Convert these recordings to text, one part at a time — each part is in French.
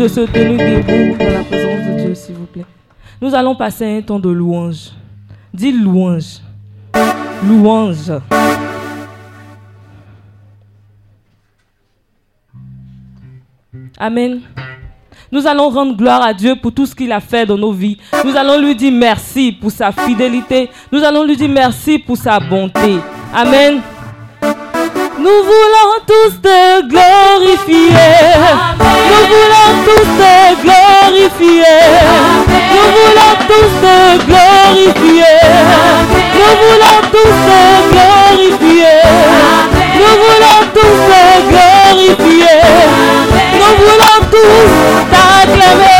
De se tenir debout dans la présence de Dieu, s'il vous plaît. Nous allons passer un temps de louange. Dis louange. Louange. Amen. Nous allons rendre gloire à Dieu pour tout ce qu'il a fait dans nos vies. Nous allons lui dire merci pour sa fidélité. Nous allons lui dire merci pour sa bonté. Amen. Nous voulons tous te glorifier. Nous voulons tous te glorifier. Nous voulons tous te glorifier. Nous voulons tous te glorifier. Nous voulons tous te glorifier. Nous voulons tous t'acclamer.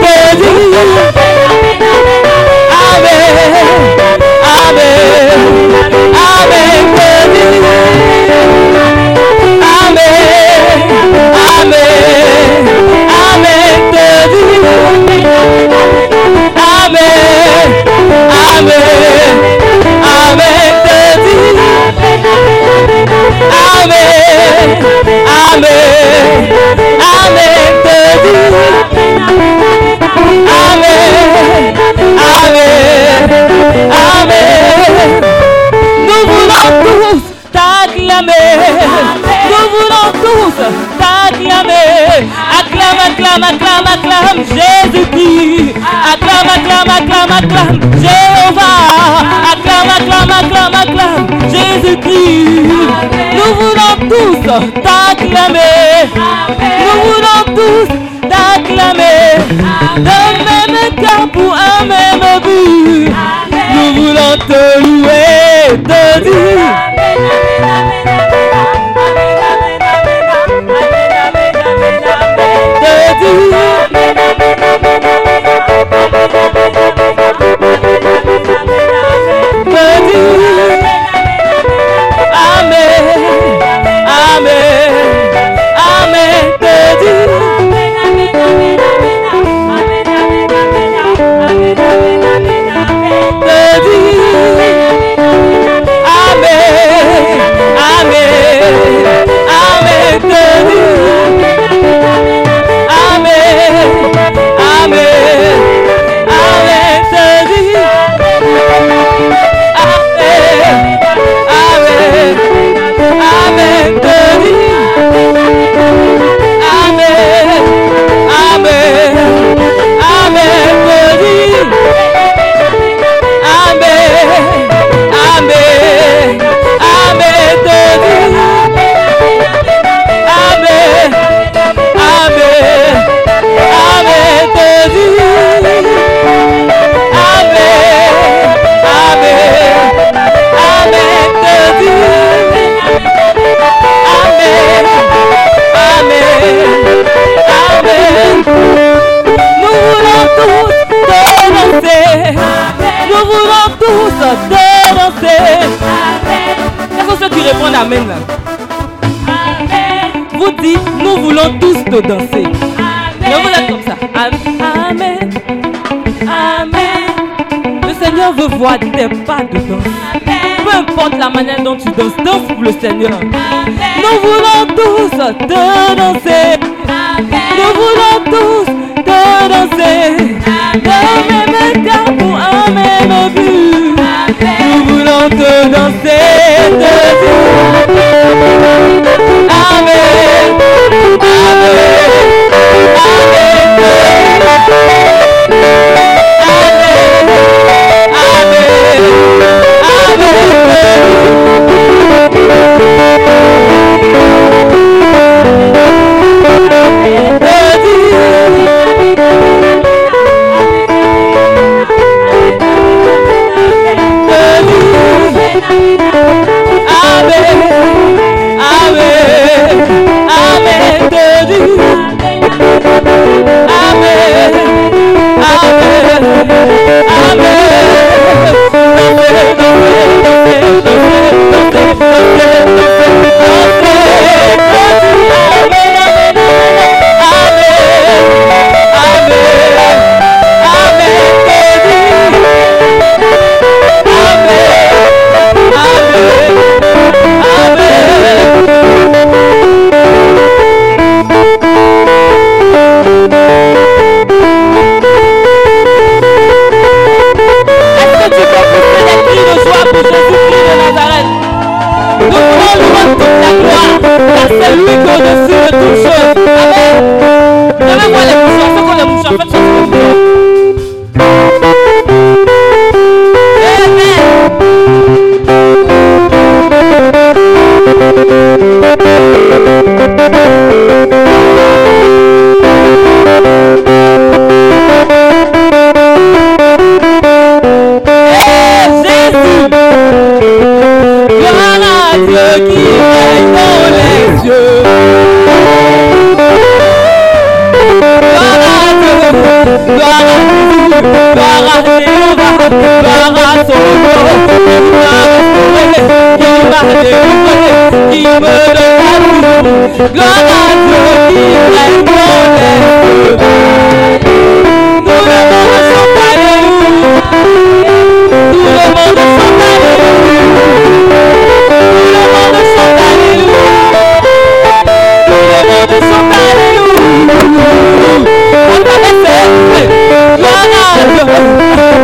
I. tous t'acclamer. Nous voulons tous t'acclamer. Acclame, acclame, acclame, acclame Jésus-Christ. Acclame, acclame, acclame, acclame Jéhovah. Acclame, acclame, acclame, acclame Jésus-Christ. Nous voulons tous t'acclamer. Nous voulons tous t'acclamer. Daddy. faut danser. Amen. vous êtes comme ça. Amen. Amen. Le Seigneur veut voir tes pas de danse. Peu importe la manière dont tu danses, danse pour le Seigneur. Amen. Nous voulons tous te danser. Amen. Nous voulons tous te danser. De même pour un même but. Nous voulons te danser. Amen. Amen. Amen. Que la gloire, car c'est lui qui est au-dessus de toutes choses. Amen. Levez-moi les mouchoirs, c'est quoi les mouchoirs Faites sortir. Amen. Jésus, gloire à Jéhovah, gloire à son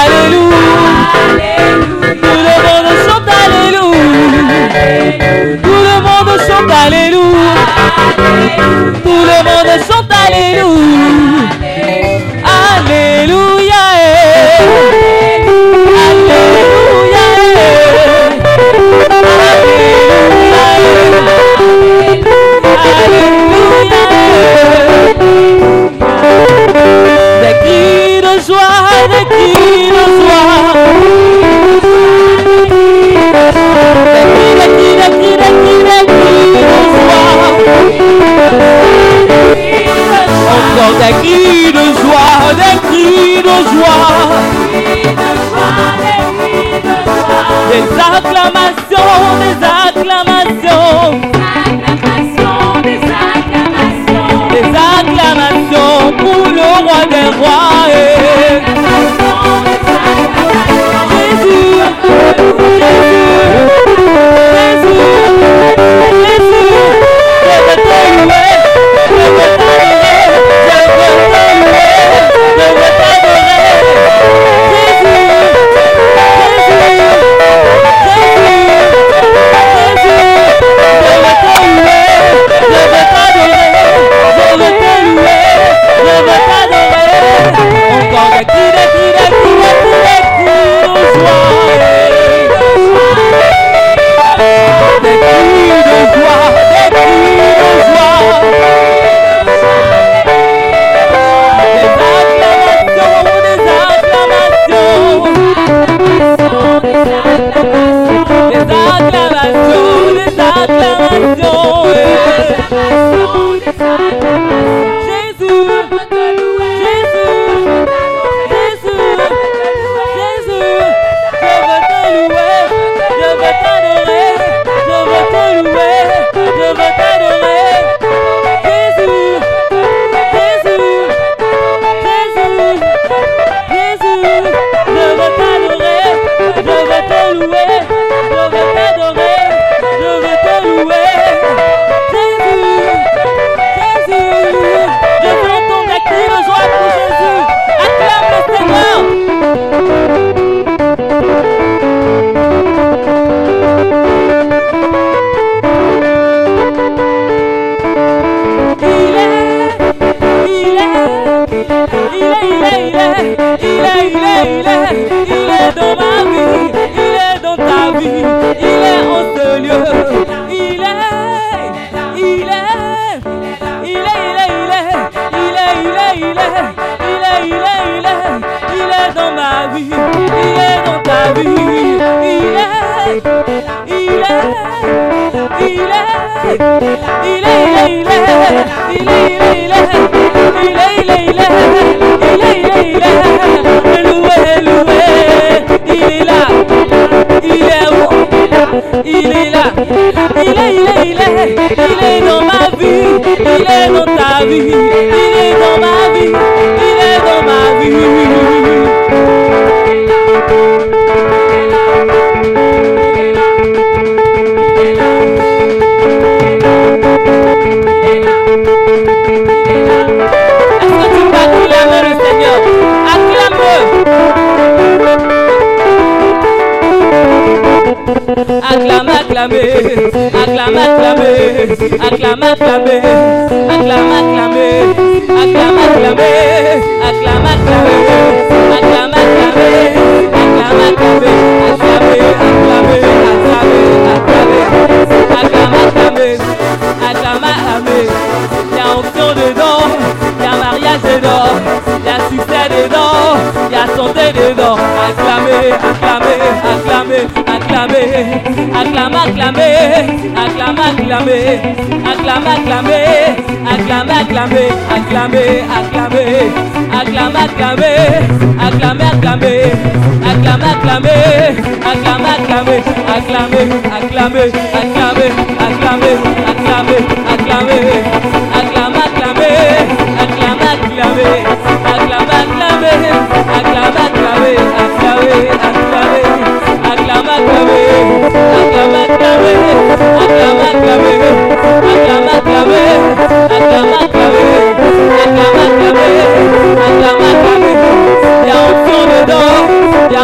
Alléluia. Tout le monde chante Alléluia. Tout le monde chante Alléluia. Tout le monde chante Alléluia. Tout le monde chante Alléluia. Alléluia. eh. Alléluia. eh. Alléluia. eh. Alléluia. eh. Des cris de joie, des cris de joie. Encore des cris de joie, des cris de joie. Des acclamations, des acclamations.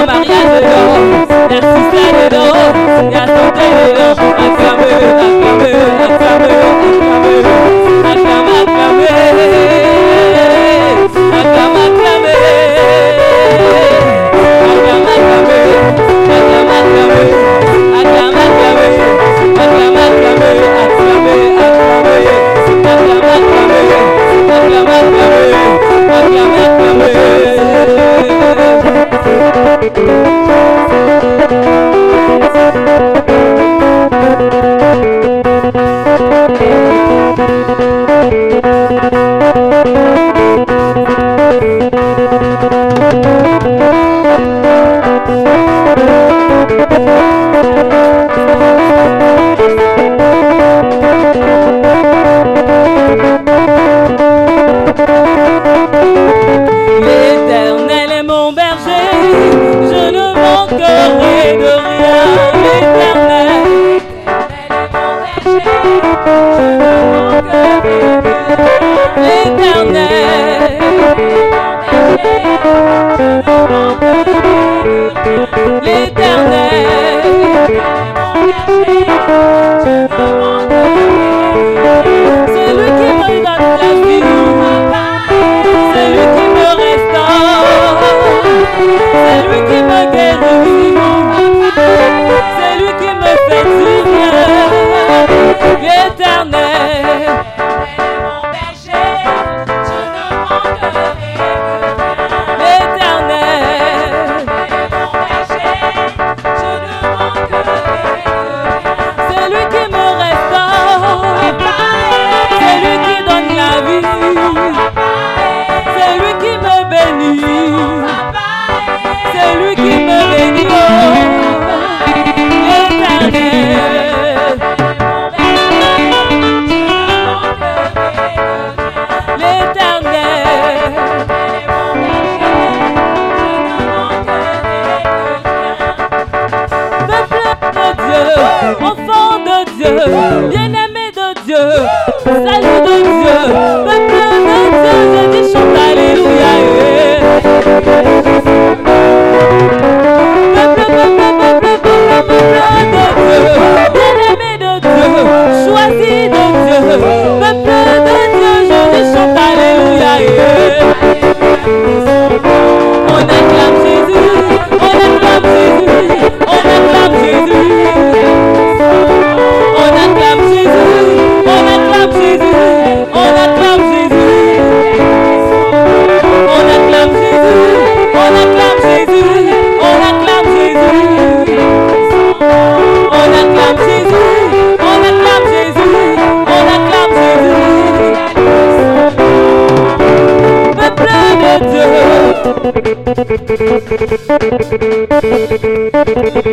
Maria dedans, Narcissa dedans, la santé dedans, affirme, affirme.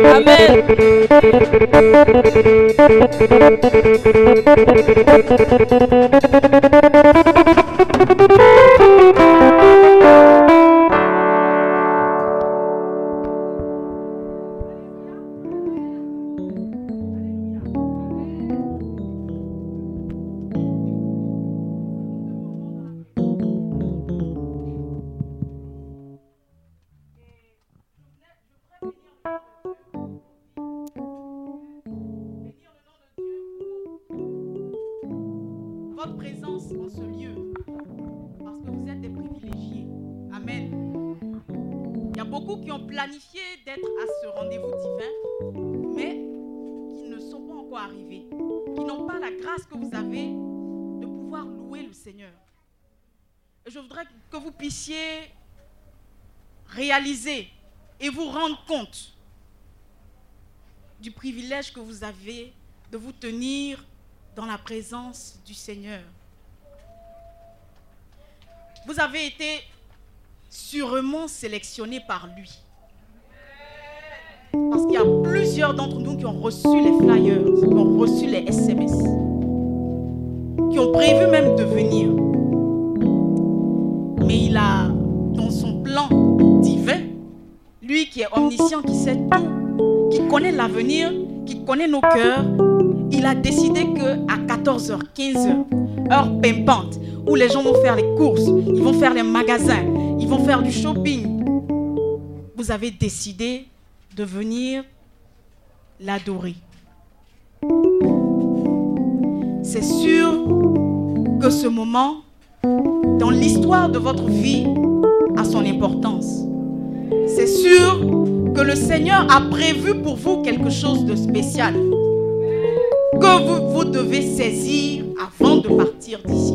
De Dieu. Amen. Seigneur. Vous avez été sûrement sélectionné par lui. Parce qu'il y a plusieurs d'entre nous qui ont reçu les flyers, qui ont reçu les SMS, qui ont prévu même de venir. Mais il a, dans son plan divin, lui qui est omniscient, qui sait tout, qui connaît l'avenir, qui connaît nos cœurs, il a décidé que à 14h, 15h, heure pimpante, où les gens vont faire les courses, ils vont faire les magasins, ils vont faire du shopping, vous avez décidé de venir l'adorer. C'est sûr que ce moment, dans l'histoire de votre vie, a son importance. C'est sûr que le Seigneur a prévu pour vous quelque chose de spécial que vous, devez saisir avant de partir d'ici.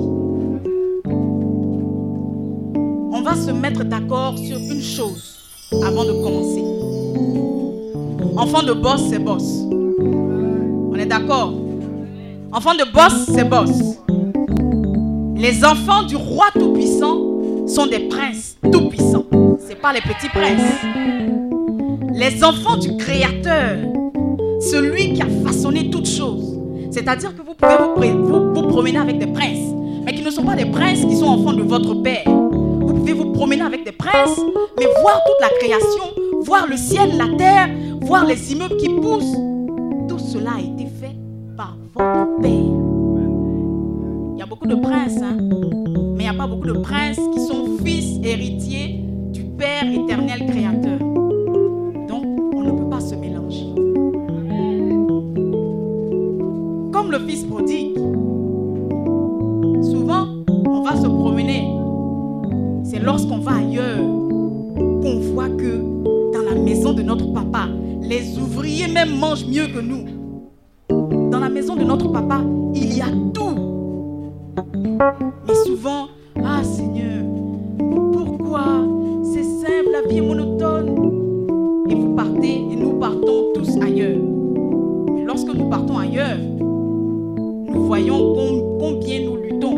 On va se mettre d'accord sur une chose avant de commencer. Enfant de boss, c'est boss. On est d'accord? Enfant de boss, c'est boss. Les enfants du roi tout-puissant sont des princes tout-puissants. Ce pas les petits princes. Les enfants du créateur, celui qui a façonné toutes choses. C'est-à-dire que vous pouvez vous, promener avec des princes, mais qui ne sont pas des princes qui sont enfants de votre père. Vous pouvez vous promener avec des princes, mais voir toute la création, voir le ciel, la terre, voir les immeubles qui poussent. Tout cela a été fait par votre père. Il y a beaucoup de princes, hein, mais il n'y a pas beaucoup de princes qui sont fils héritiers du Père éternel créateur. Fils prodigue, souvent, on va se promener. C'est lorsqu'on va ailleurs qu'on voit que dans la maison de notre papa, les ouvriers même mangent mieux que nous. Dans la maison de notre papa, il y a tout. Mais souvent, ah Seigneur, pourquoi c'est simple, la vie est monotone Et vous partez et nous partons tous ailleurs. Mais lorsque nous partons ailleurs, voyons com- combien nous luttons.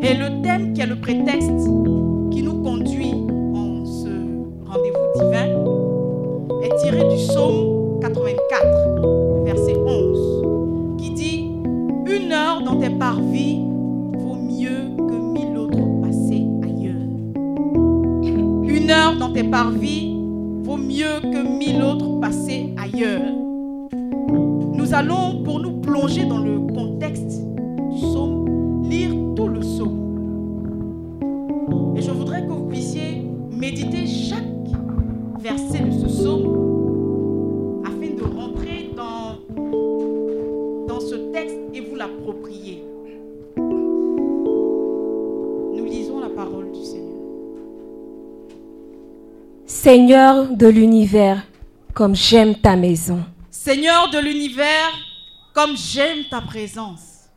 Et le thème qui est le prétexte qui nous conduit en ce rendez-vous divin est tiré du psaume 84, verset 11, qui dit Une heure dans tes parvis vaut mieux que mille autres passés ailleurs. Une heure dans tes parvis vaut mieux que mille autres passés ailleurs. Nous allons, pour nous plonger dans le contexte du psaume, lire tout le psaume. Et je voudrais que vous puissiez méditer chaque verset de ce psaume afin de rentrer dans, dans ce texte et vous l'approprier. Nous lisons la parole du Seigneur. Seigneur de l'univers, comme j'aime ta maison. Seigneur de l'univers, comme j'aime ta présence.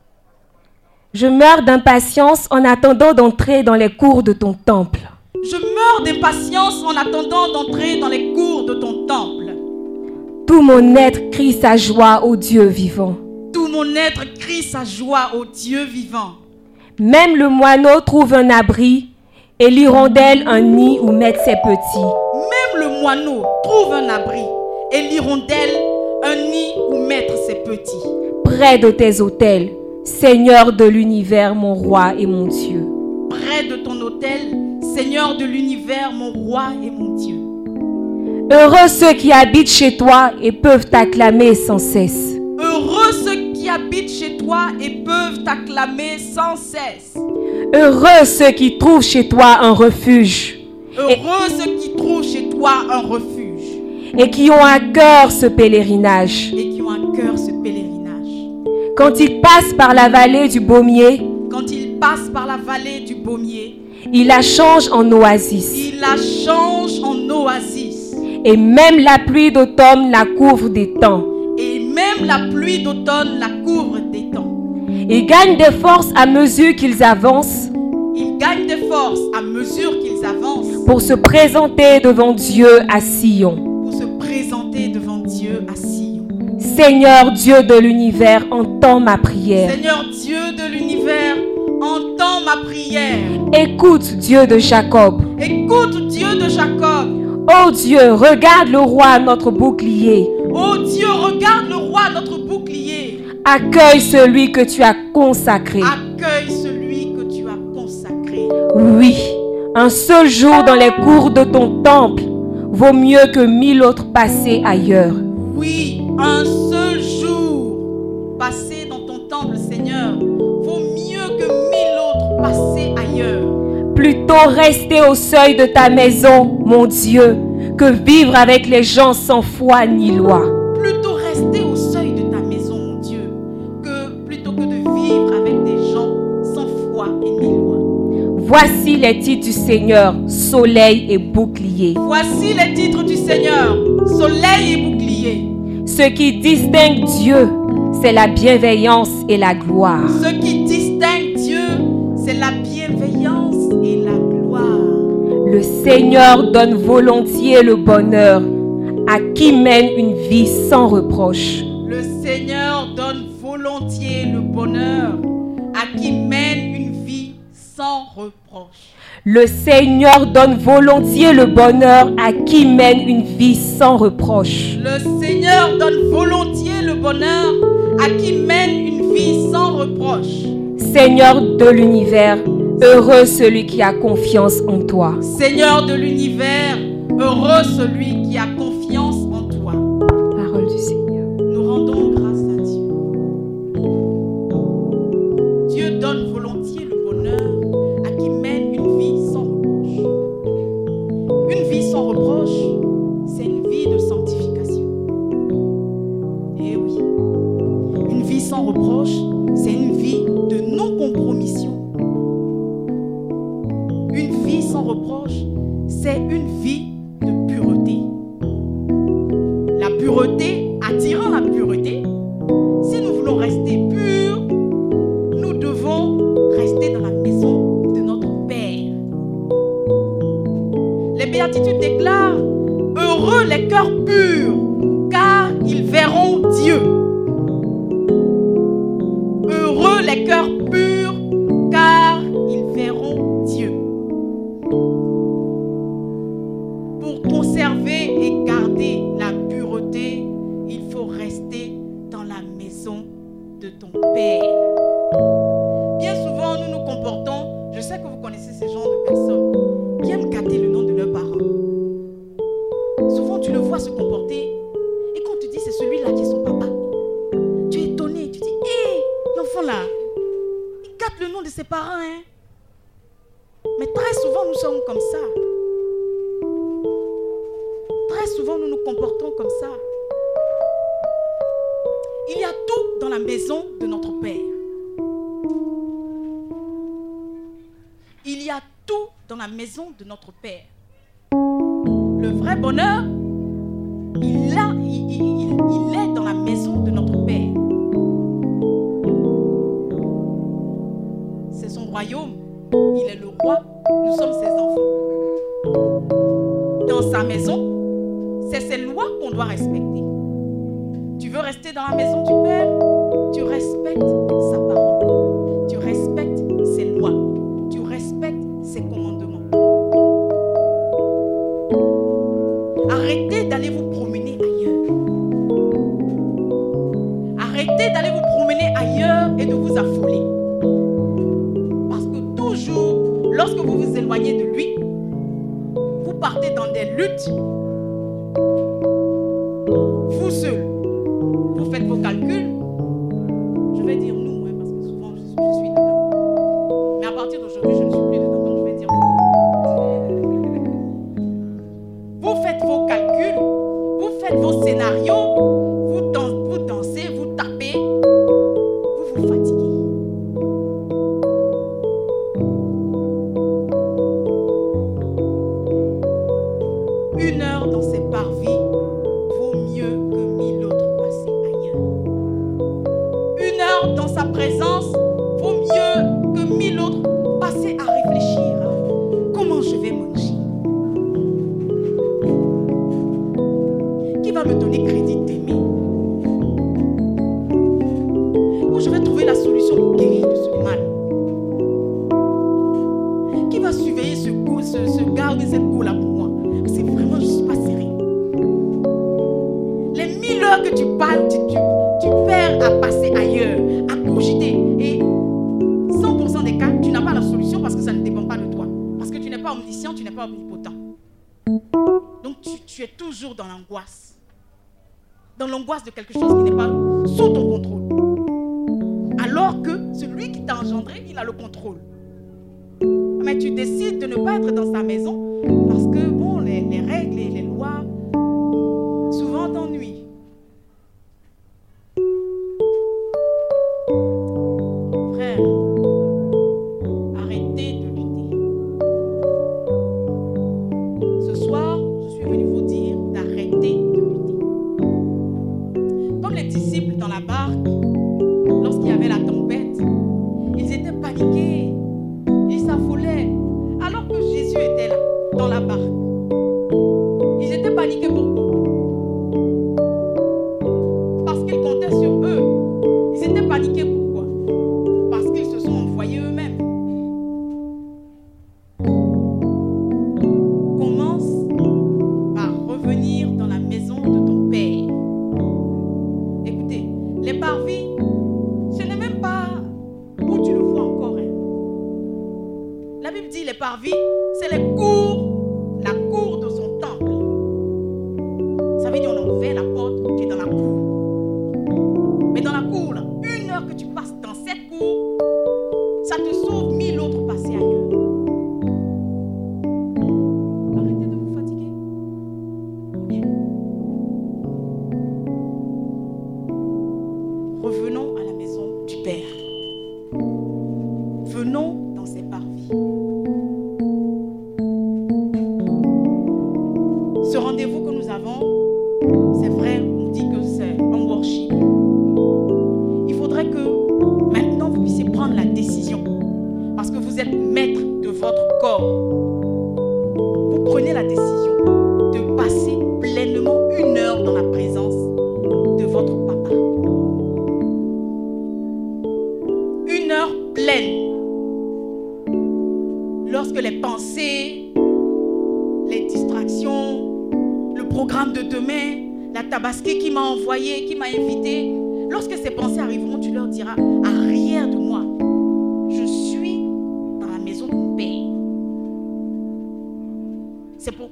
Je meurs d'impatience en attendant d'entrer dans les cours de ton temple. Je meurs d'impatience en attendant d'entrer dans les cours de ton temple. Tout mon être crie sa joie au Dieu vivant. Tout mon être crie sa joie au Dieu vivant. Même le moineau trouve un abri et l'hirondelle un nid où mettre ses petits. Même le moineau trouve un abri et l'hirondelle un nid où mettre ses petits. Près de tes autels, Seigneur de l'univers, mon roi et mon Dieu. Près de ton autel, Seigneur de l'univers, mon roi et mon Dieu. Heureux ceux qui habitent chez toi et peuvent t'acclamer sans cesse. Heureux ceux qui habitent chez toi et peuvent t'acclamer sans cesse. Heureux ceux qui trouvent chez toi un refuge Heureux ceux qui trouvent chez toi un refuge et qui ont à cœur ce pèlerinage. et qui ont à cœur ce pèlerinage. Quand ils passent par la vallée du Baumier, Quand ils passent par la vallée du Baumier, ils la changent en oasis. ils la changent en oasis. Et même la pluie d'automne la couvre des temps. Et même la pluie d'automne la couvre des temps. Ils gagnent des forces à mesure qu'ils avancent Ils gagnent des forces à mesure qu'ils avancent pour se présenter devant Dieu à Sion. Présenter devant Dieu à Sion. Seigneur Dieu de l'univers, entends ma prière. Seigneur Dieu de l'univers, entends ma prière. Écoute Dieu de Jacob. Écoute Dieu de Jacob. Ô Dieu, regarde le roi, notre bouclier. Oh Dieu, regarde le roi, notre bouclier. Accueille celui que tu as consacré. Accueille celui que tu as consacré. Oui, un seul jour dans les cours de ton temple vaut mieux que mille autres passés ailleurs. Oui, un seul jour passé dans ton temple, Seigneur, vaut mieux que mille autres passés ailleurs. Plutôt rester au seuil de ta maison, mon Dieu, que vivre avec les gens sans foi ni loi. Plutôt rester au seuil de ta maison, mon Dieu, que plutôt que de vivre avec des gens sans foi et ni loi. Voici les titres du Seigneur, soleil et bouclier. Voici les titres du Seigneur, soleil et bouclier. Ce qui distingue Dieu, c'est la bienveillance et la gloire. Ce qui distingue Dieu, c'est la bienveillance et la gloire. Le Seigneur donne volontiers le bonheur à qui mène une vie sans reproche. Le Seigneur donne volontiers le bonheur à qui mène une vie sans reproche. Le Seigneur donne volontiers le bonheur à qui mène une vie sans reproche. Le Seigneur donne volontiers le bonheur à qui mène une vie sans reproche. Seigneur de l'univers, heureux celui qui a confiance en toi. Seigneur de l'univers, heureux celui qui a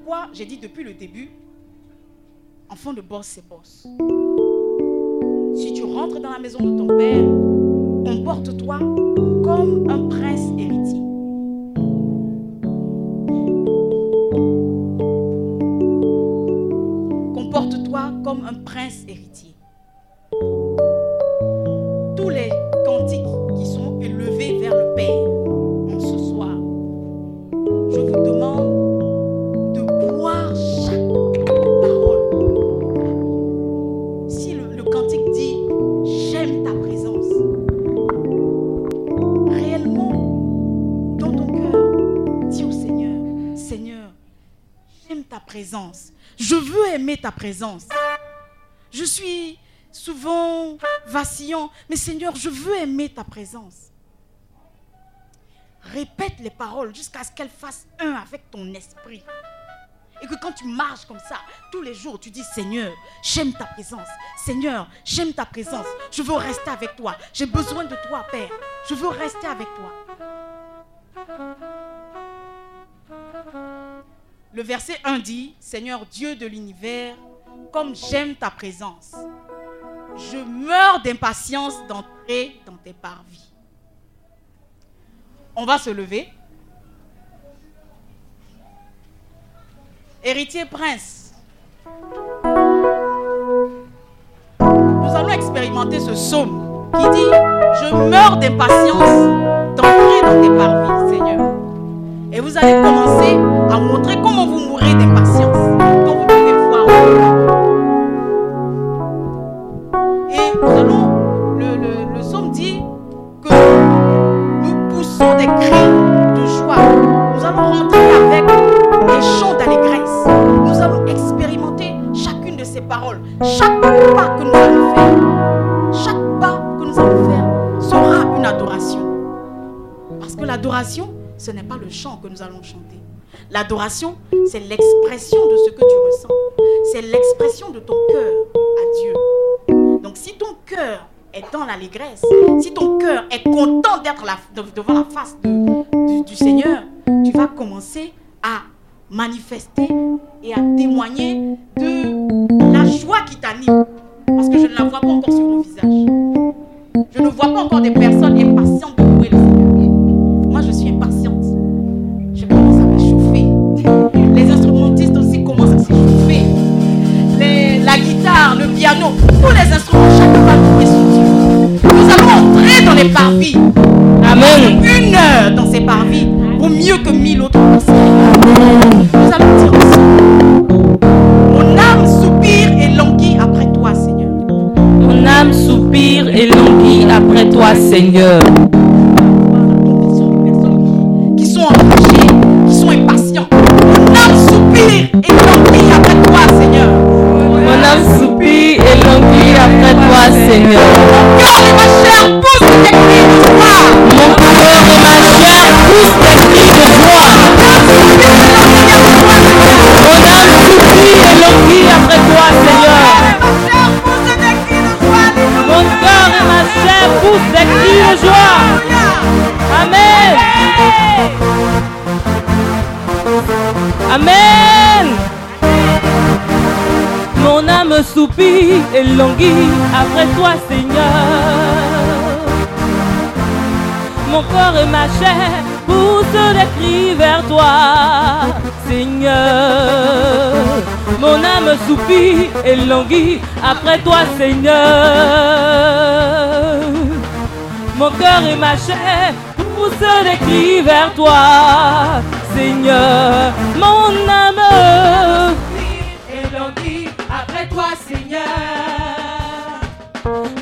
pourquoi j'ai dit depuis le début, enfant de boss, c'est boss. Si tu rentres dans la maison de ton père, comporte-toi comme un prince héritier. Comporte-toi comme un prince héritier. Présence. Je suis souvent vacillant, mais Seigneur, je veux aimer ta présence. Répète les paroles jusqu'à ce qu'elles fassent un avec ton esprit. Et que quand tu marches comme ça, tous les jours, tu dis Seigneur, j'aime ta présence. Seigneur, j'aime ta présence. Je veux rester avec toi. J'ai besoin de toi, Père. Je veux rester avec toi. Le verset 1 dit, Seigneur Dieu de l'univers, comme j'aime ta présence, je meurs d'impatience d'entrer dans tes parvis. On va se lever. Héritier prince, nous allons expérimenter ce psaume qui dit, je meurs d'impatience d'entrer dans tes parvis, Seigneur. Et vous allez commencer à montrer comment vous mourrez d'impatience ce n'est pas le chant que nous allons chanter. L'adoration, c'est l'expression de ce que tu ressens. C'est l'expression de ton cœur à Dieu. Donc si ton cœur est dans l'allégresse, si ton cœur est content d'être devant la face du, Seigneur, tu vas commencer à manifester et à témoigner de la joie qui t'anime. Parce que je ne la vois pas encore sur vos visages. Je ne vois pas encore des personnes impatientes de louer le Seigneur. Piano, tous les instruments, chacun va louer son Dieu. Nous allons entrer dans les parvis. Amen. Une heure dans ces parvis vaut mieux que mille autres personnes. Nous allons dire ensemble. Mon âme soupire et languit après toi, Seigneur. Mon âme soupire et languit après toi, Seigneur. Toi, Seigneur. Languit après toi, Seigneur. Mon corps et ma chair poussent des cris vers toi, Seigneur. Mon âme soupire et languit après toi, Seigneur. Mon cœur et ma chair poussent des cris vers toi, Seigneur. Mon âme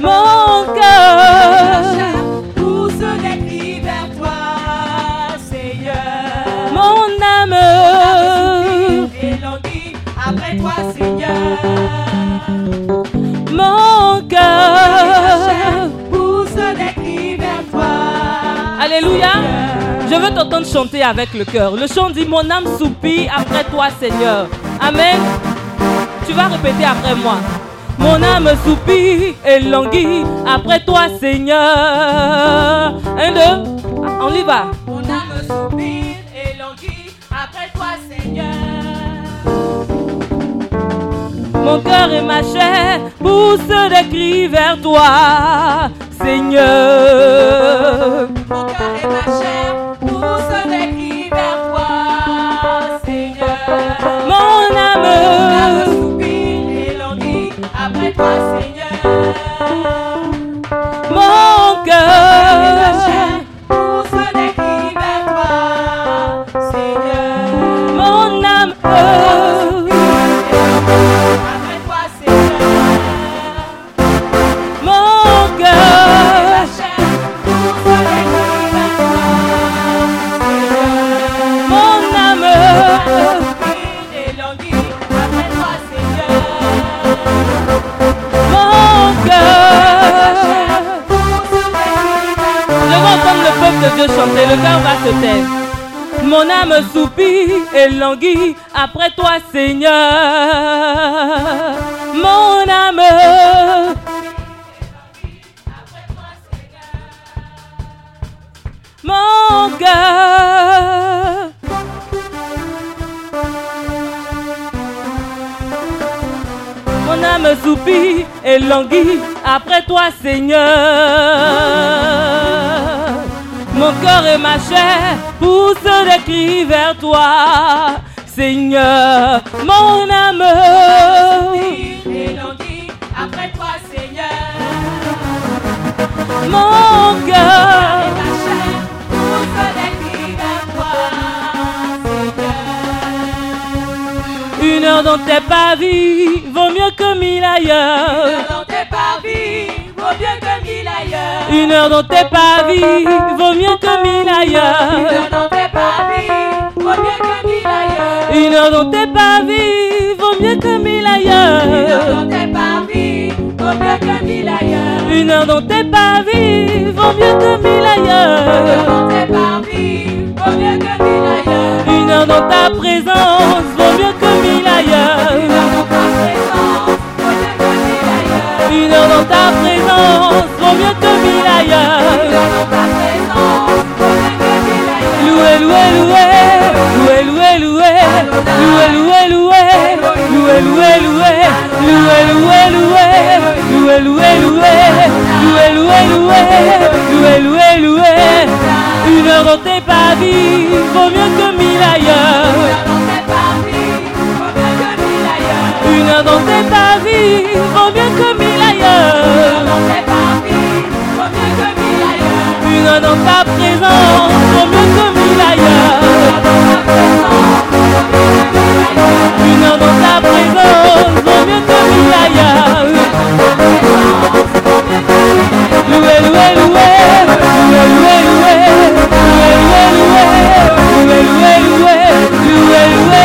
mon cœur, Pousse des cris vers toi, Seigneur. mon âme, Et languit après toi, Seigneur. mon cœur. Pousse des cris vers toi. Alléluia. Je veux t'entendre chanter avec le cœur. Le chant dit Mon âme soupire après toi, Seigneur. Amen. Tu vas répéter après moi. Mon âme soupire et languit après toi, Seigneur. Un, deux. On y va. Mon âme soupire et languit après toi, Seigneur. Mon cœur et ma chair poussent des cris vers toi, Seigneur. Mon cœur et ma chair Passing. Mon âme soupire et languit après toi, Seigneur. Mon âme, mon cœur. Mon âme soupire et languit après toi, Seigneur. Mon cœur et ma chair poussent des cris vers toi, Seigneur. Mon âme, après toi, Seigneur. mon Et cœur, ma chair pour se décrire vers toi, Seigneur. une heure dans tes pavis vaut mieux que mille ailleurs. Dans tes parvis, vaut mieux que mille ailleurs. Une heure dans tes pavis vaut mieux que mille ailleurs. Dans tes parvis, vaut mieux que mille ailleurs. Une heure dans tes pavis vaut mieux que mille ailleurs. Dans tes parvis, vaut mieux que mille ailleurs. Une heure dans tes pavis vaut mieux que mille ailleurs. Dans tes parvis, vaut mieux que mille ailleurs. Une heure dans ta présence vaut mieux que mille ailleurs. Dans ta présence vaut mieux que mille ailleurs. Une heure dans tes vaut mieux que mille ailleurs. Une heure dans tes pavis vaut mieux que mille ailleurs. Une dans ta présence vaut mieux que mille ailleurs. Une dans ta présence vaut mieux que mille ailleurs. Loué, loué, loué, loué, loué, loué, loué, loué, loué, loué,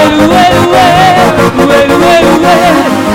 Aclamé, aclamé, aclamé, aclamé.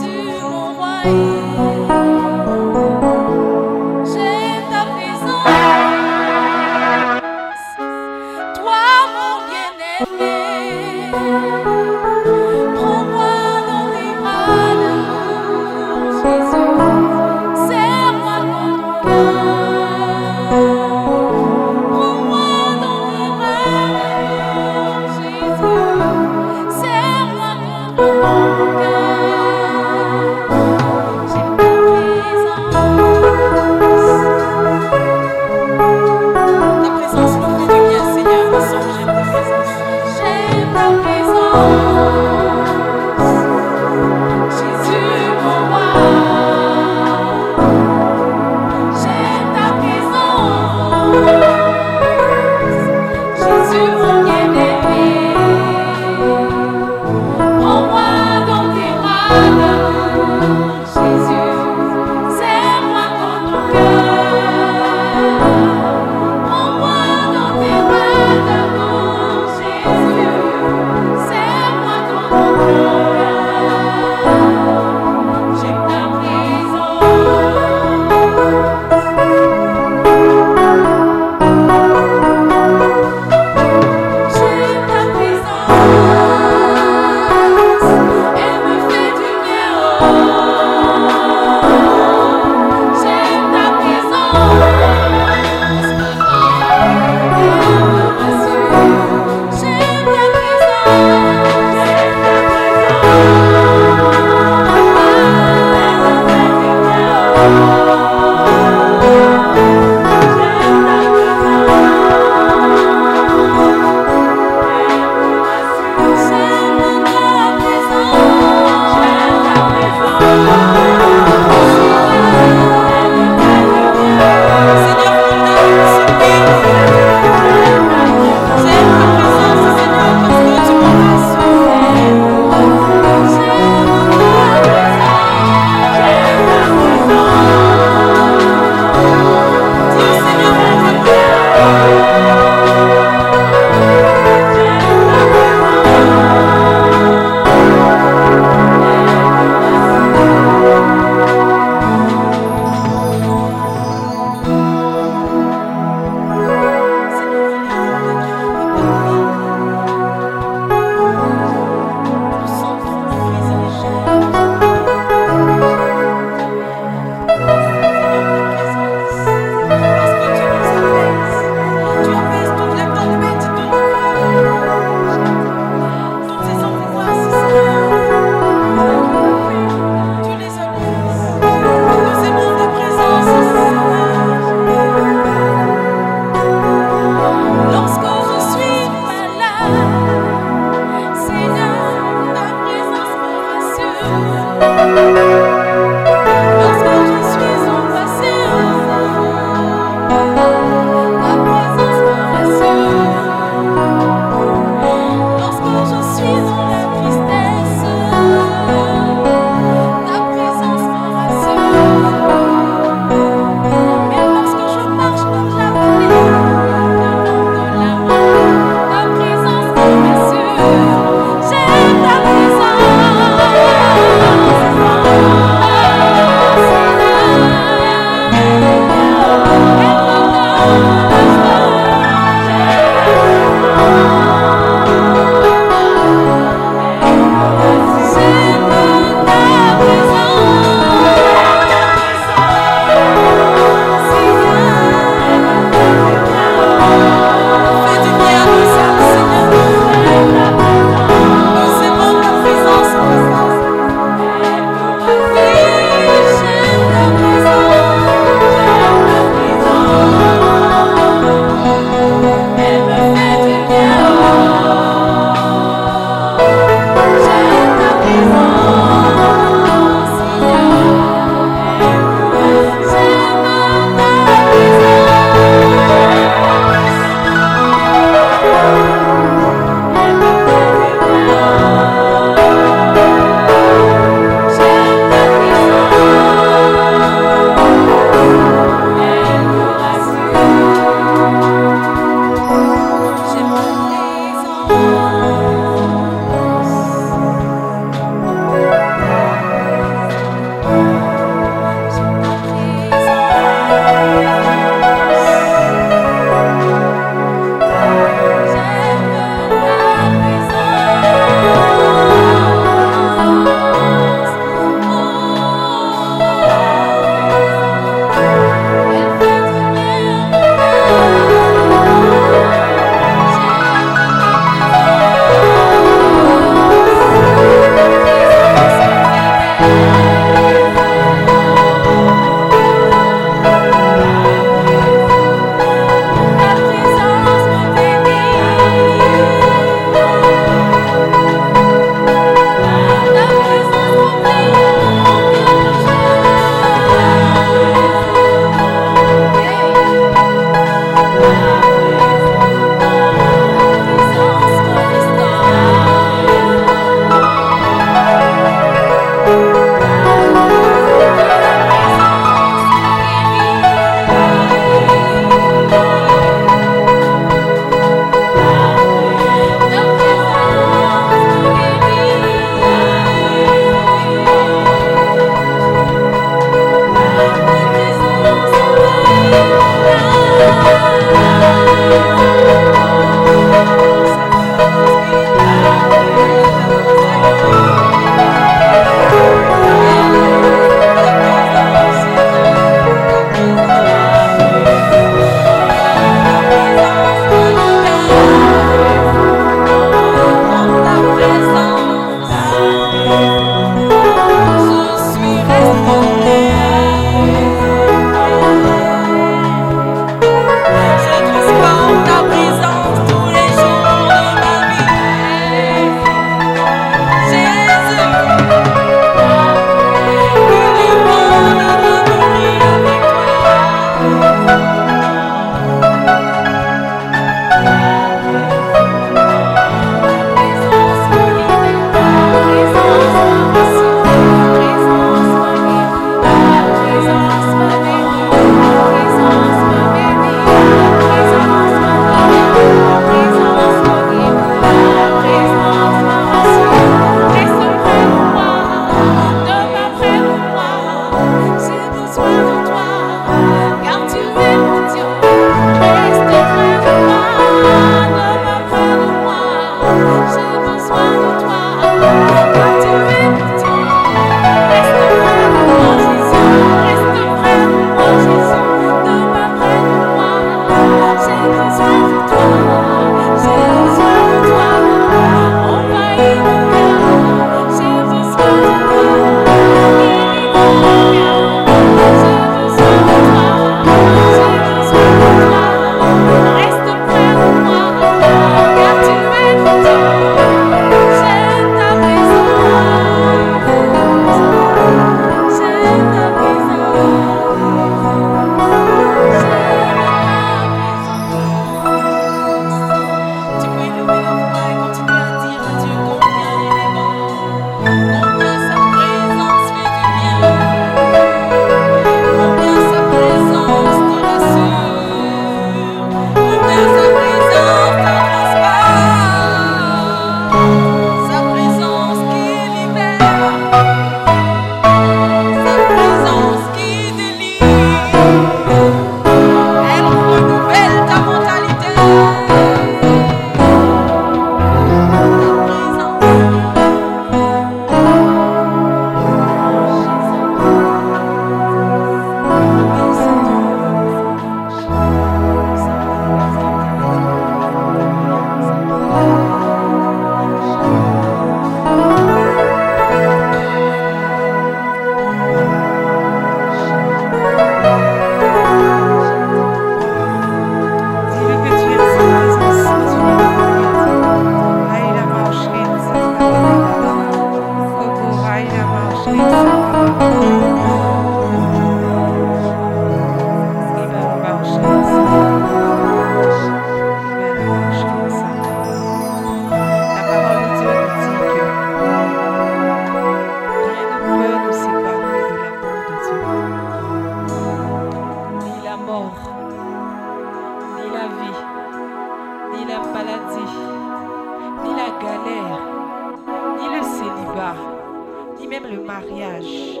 Même le mariage,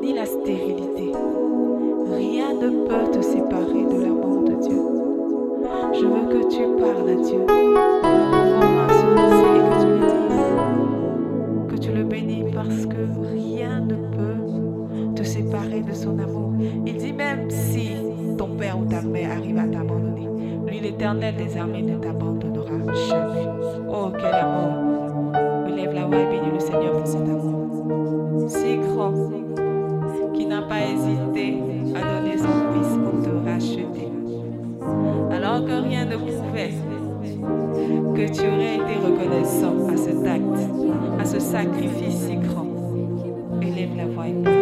ni la stérilité. Rien ne peut te séparer de l'amour de Dieu. Je veux que tu parles à Dieu. Que tu le bénis parce que rien ne peut te séparer de son amour. Il dit même si ton père ou ta mère arrive à t'abandonner, lui l'éternel des armées ne t'abandonnera jamais. Oh, quel amour! Tu aurais été reconnaissant à cet acte, à ce sacrifice si grand. Élève la voix et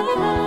Thank you.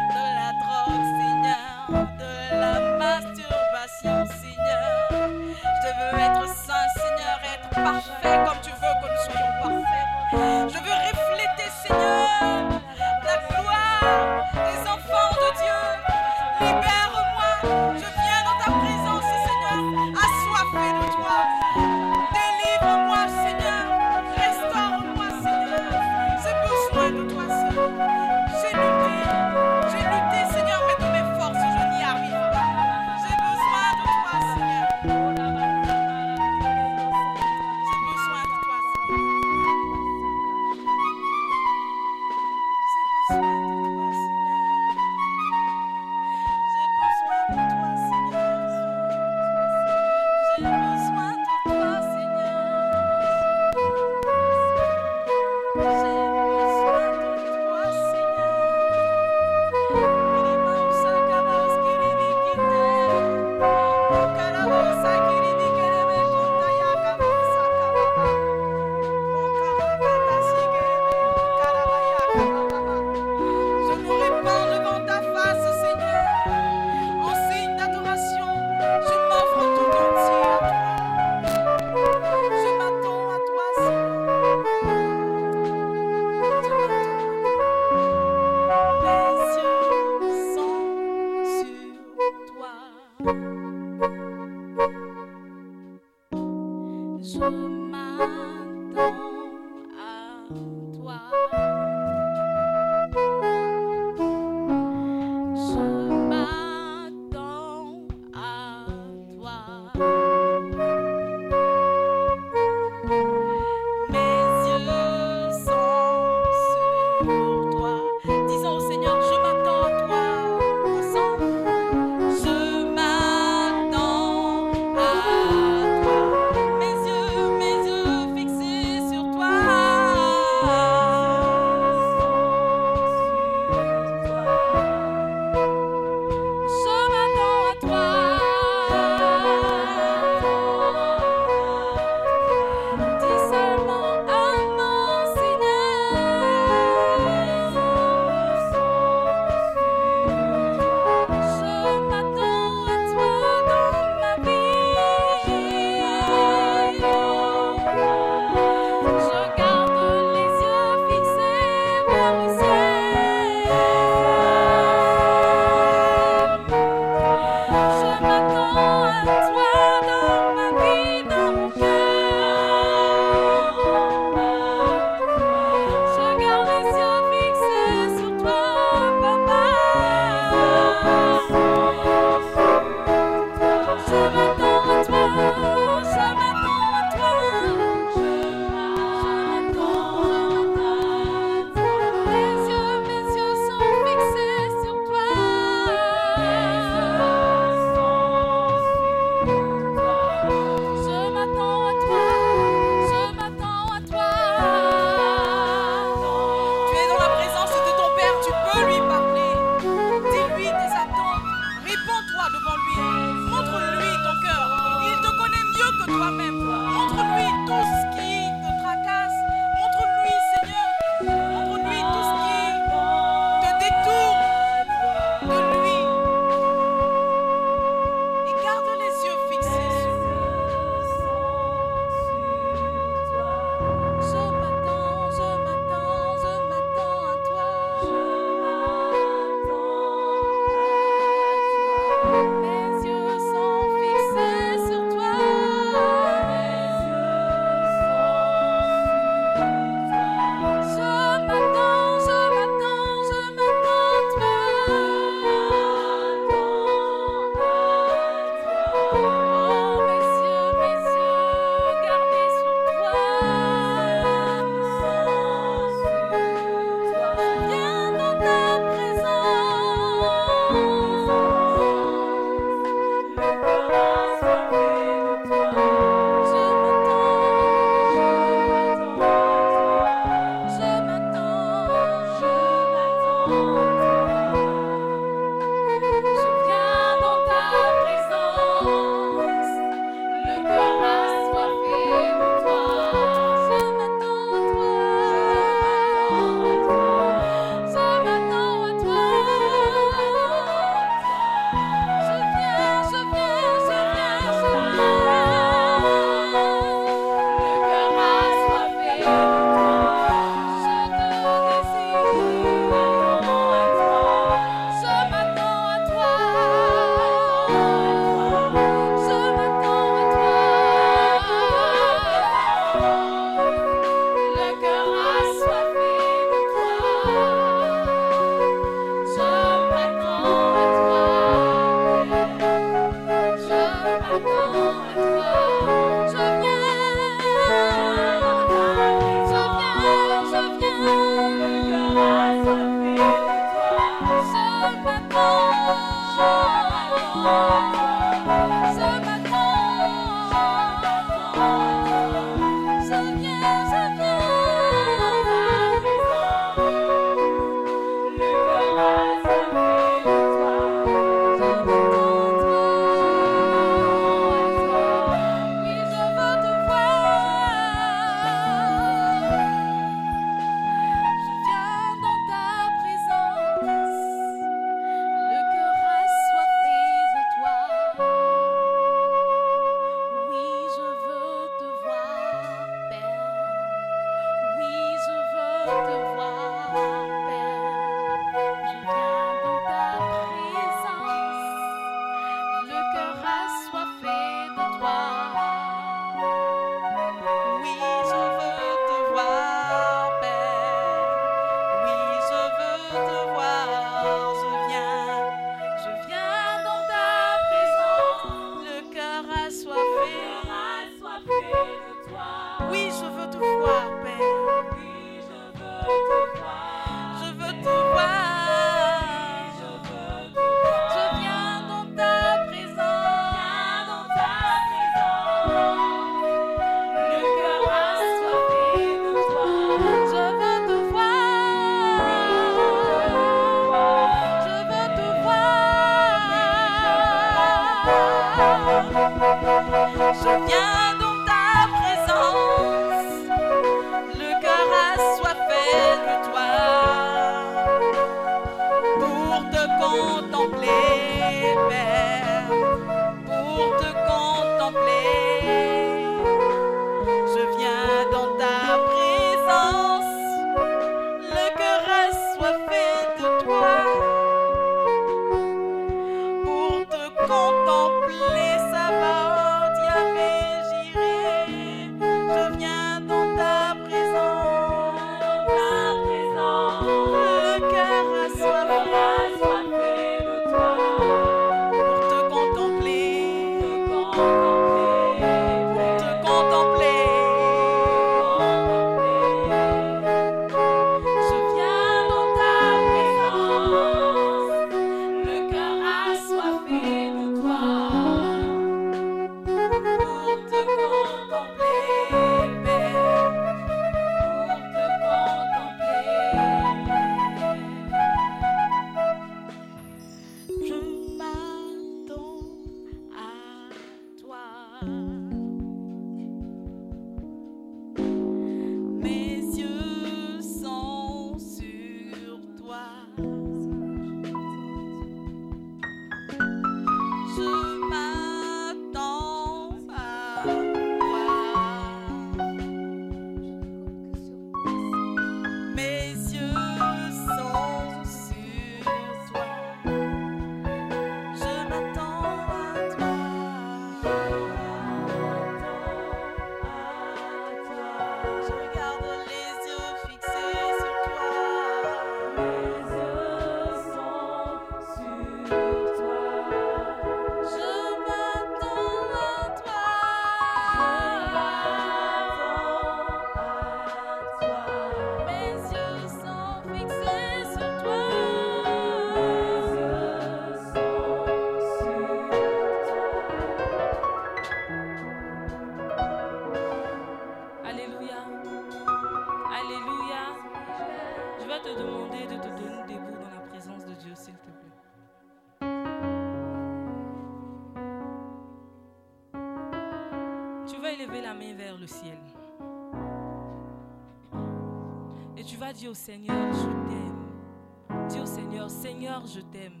Seigneur, je t'aime. Dis au Seigneur, Seigneur, je t'aime.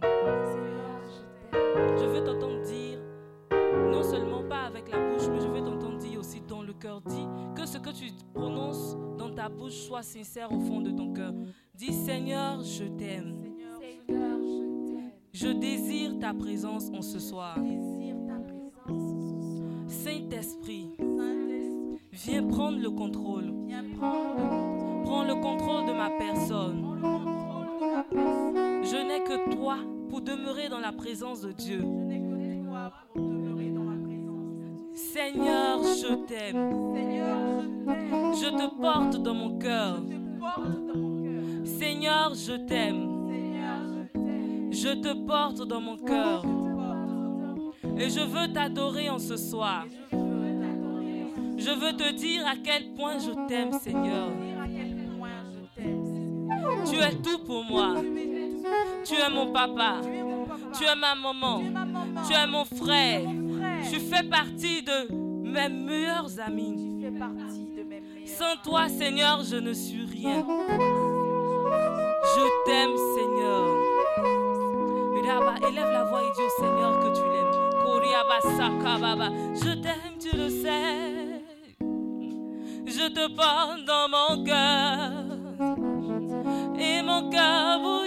Je veux t'entendre dire, non seulement pas avec la bouche, mais je veux t'entendre dire aussi dans le cœur. Dis que ce que tu prononces dans ta bouche soit sincère au fond de ton cœur. Dis Seigneur, je t'aime. Je désire ta présence en ce soir. Saint-Esprit, viens prendre le contrôle. Ma personne. Je n'ai que toi pour demeurer dans la présence de Dieu. Seigneur, je t'aime. Je te porte dans mon cœur. Seigneur, je t'aime. Je te porte dans mon cœur. Et je veux t'adorer en ce soir. Je veux te dire à quel point je t'aime, Seigneur. Tu es tout pour moi. Tu es mon papa. Tu es ma maman. Tu es mon frère. Tu fais partie de mes meilleurs amis. Sans toi, Seigneur, je ne suis rien. Je t'aime, Seigneur. Élève la voix et dis au Seigneur que tu l'aimes. Je t'aime, tu le sais. Je te porte dans mon cœur. Et mon cœur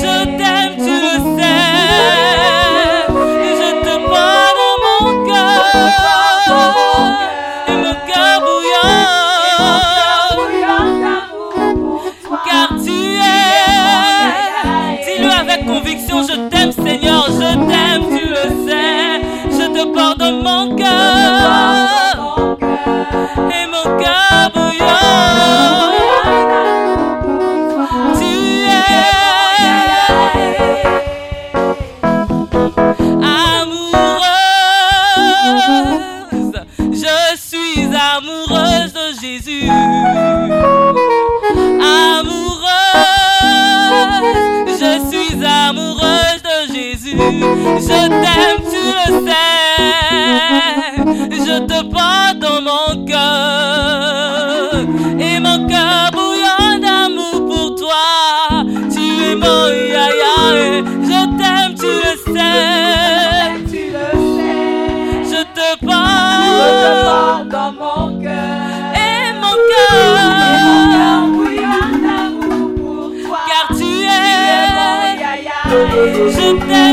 Je t'aime, tu le sais. Et je te dans mon cœur. Et mon cœur bouillonne. Car tu es. Dis-le avec conviction, je t'aime, Seigneur. Je t'aime, tu le sais. Je te dans mon cœur. Tu amoureuse. Je suis amoureuse de Jésus. Amoureuse, je suis amoureuse de Jésus. Je t'aime, tu le sais. Je te porte it.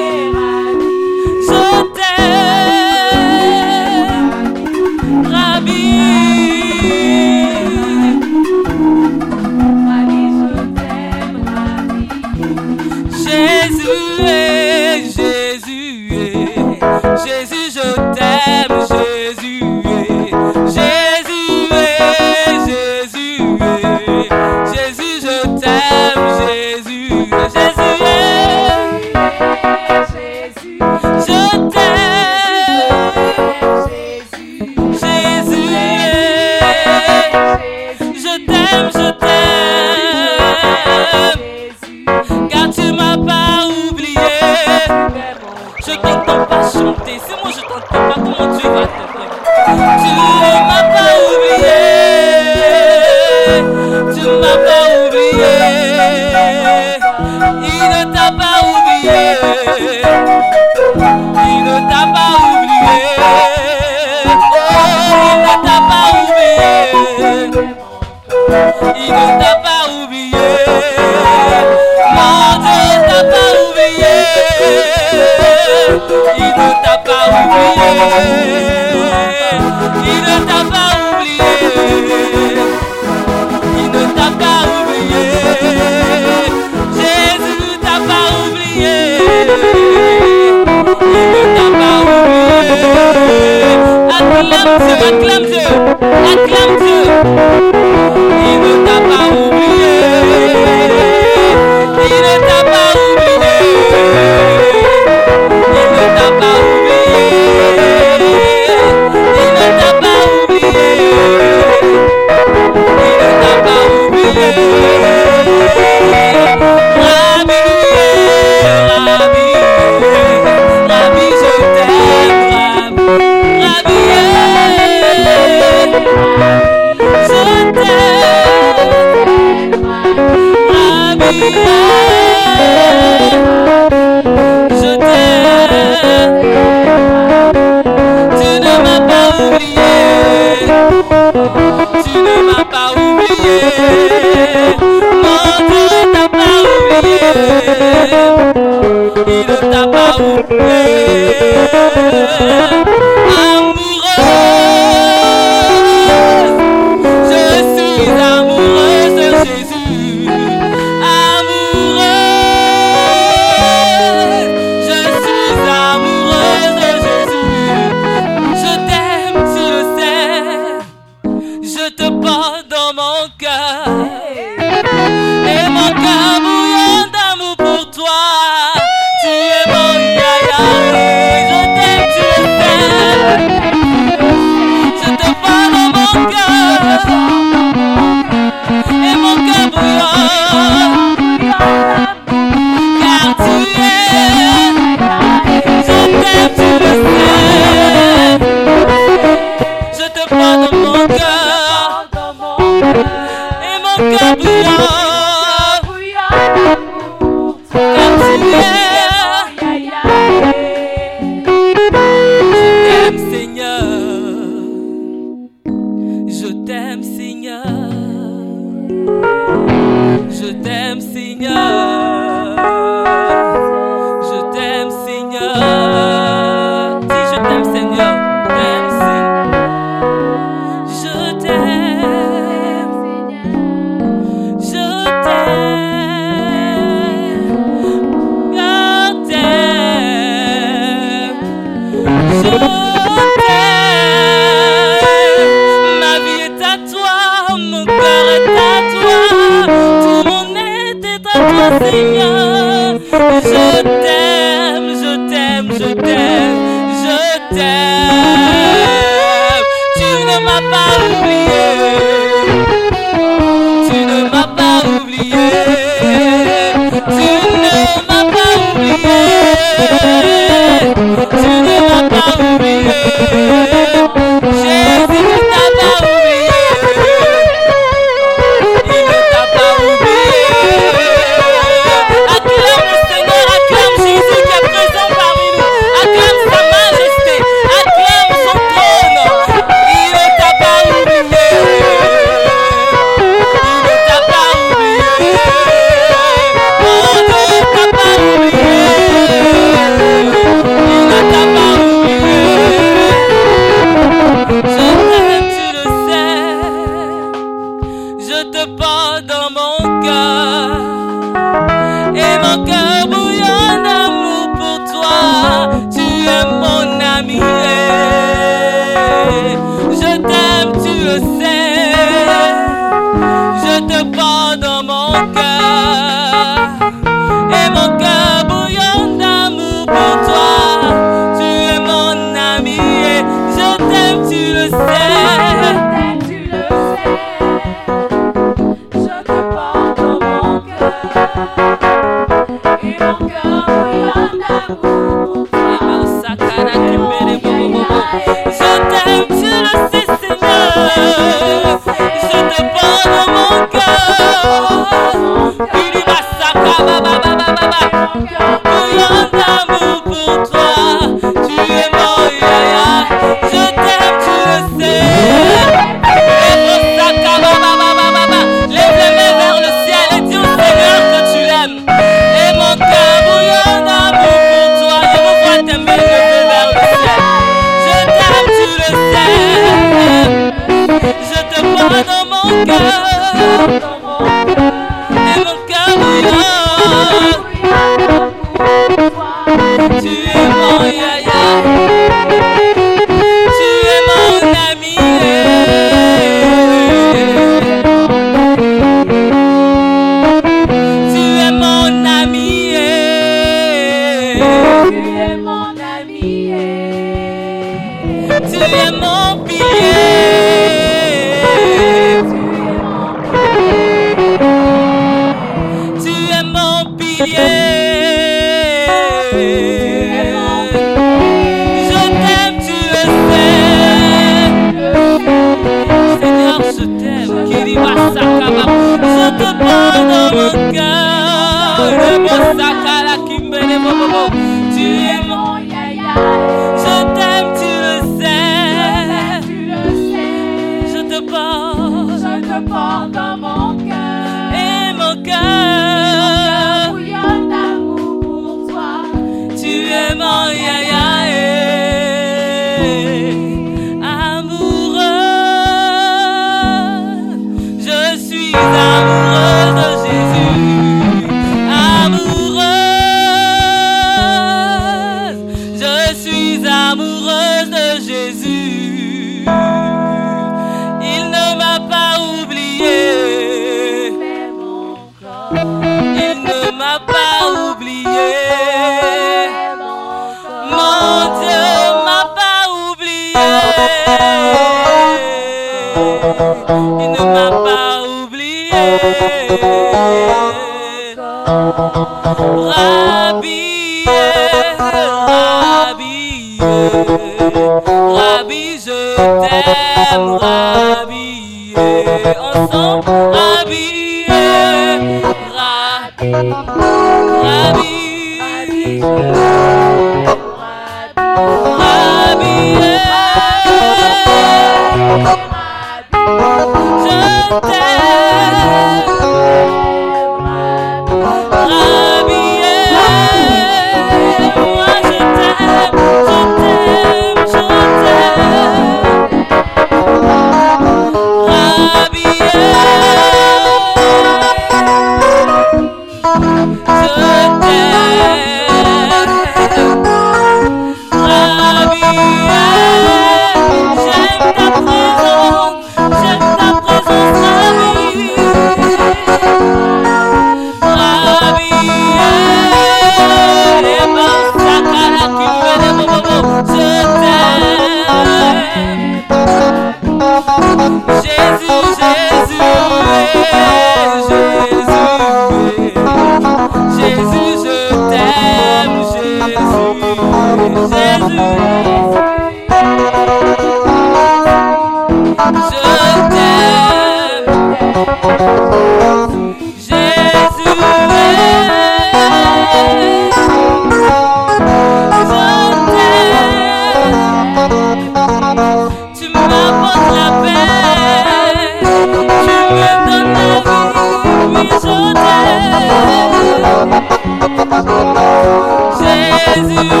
Jésus,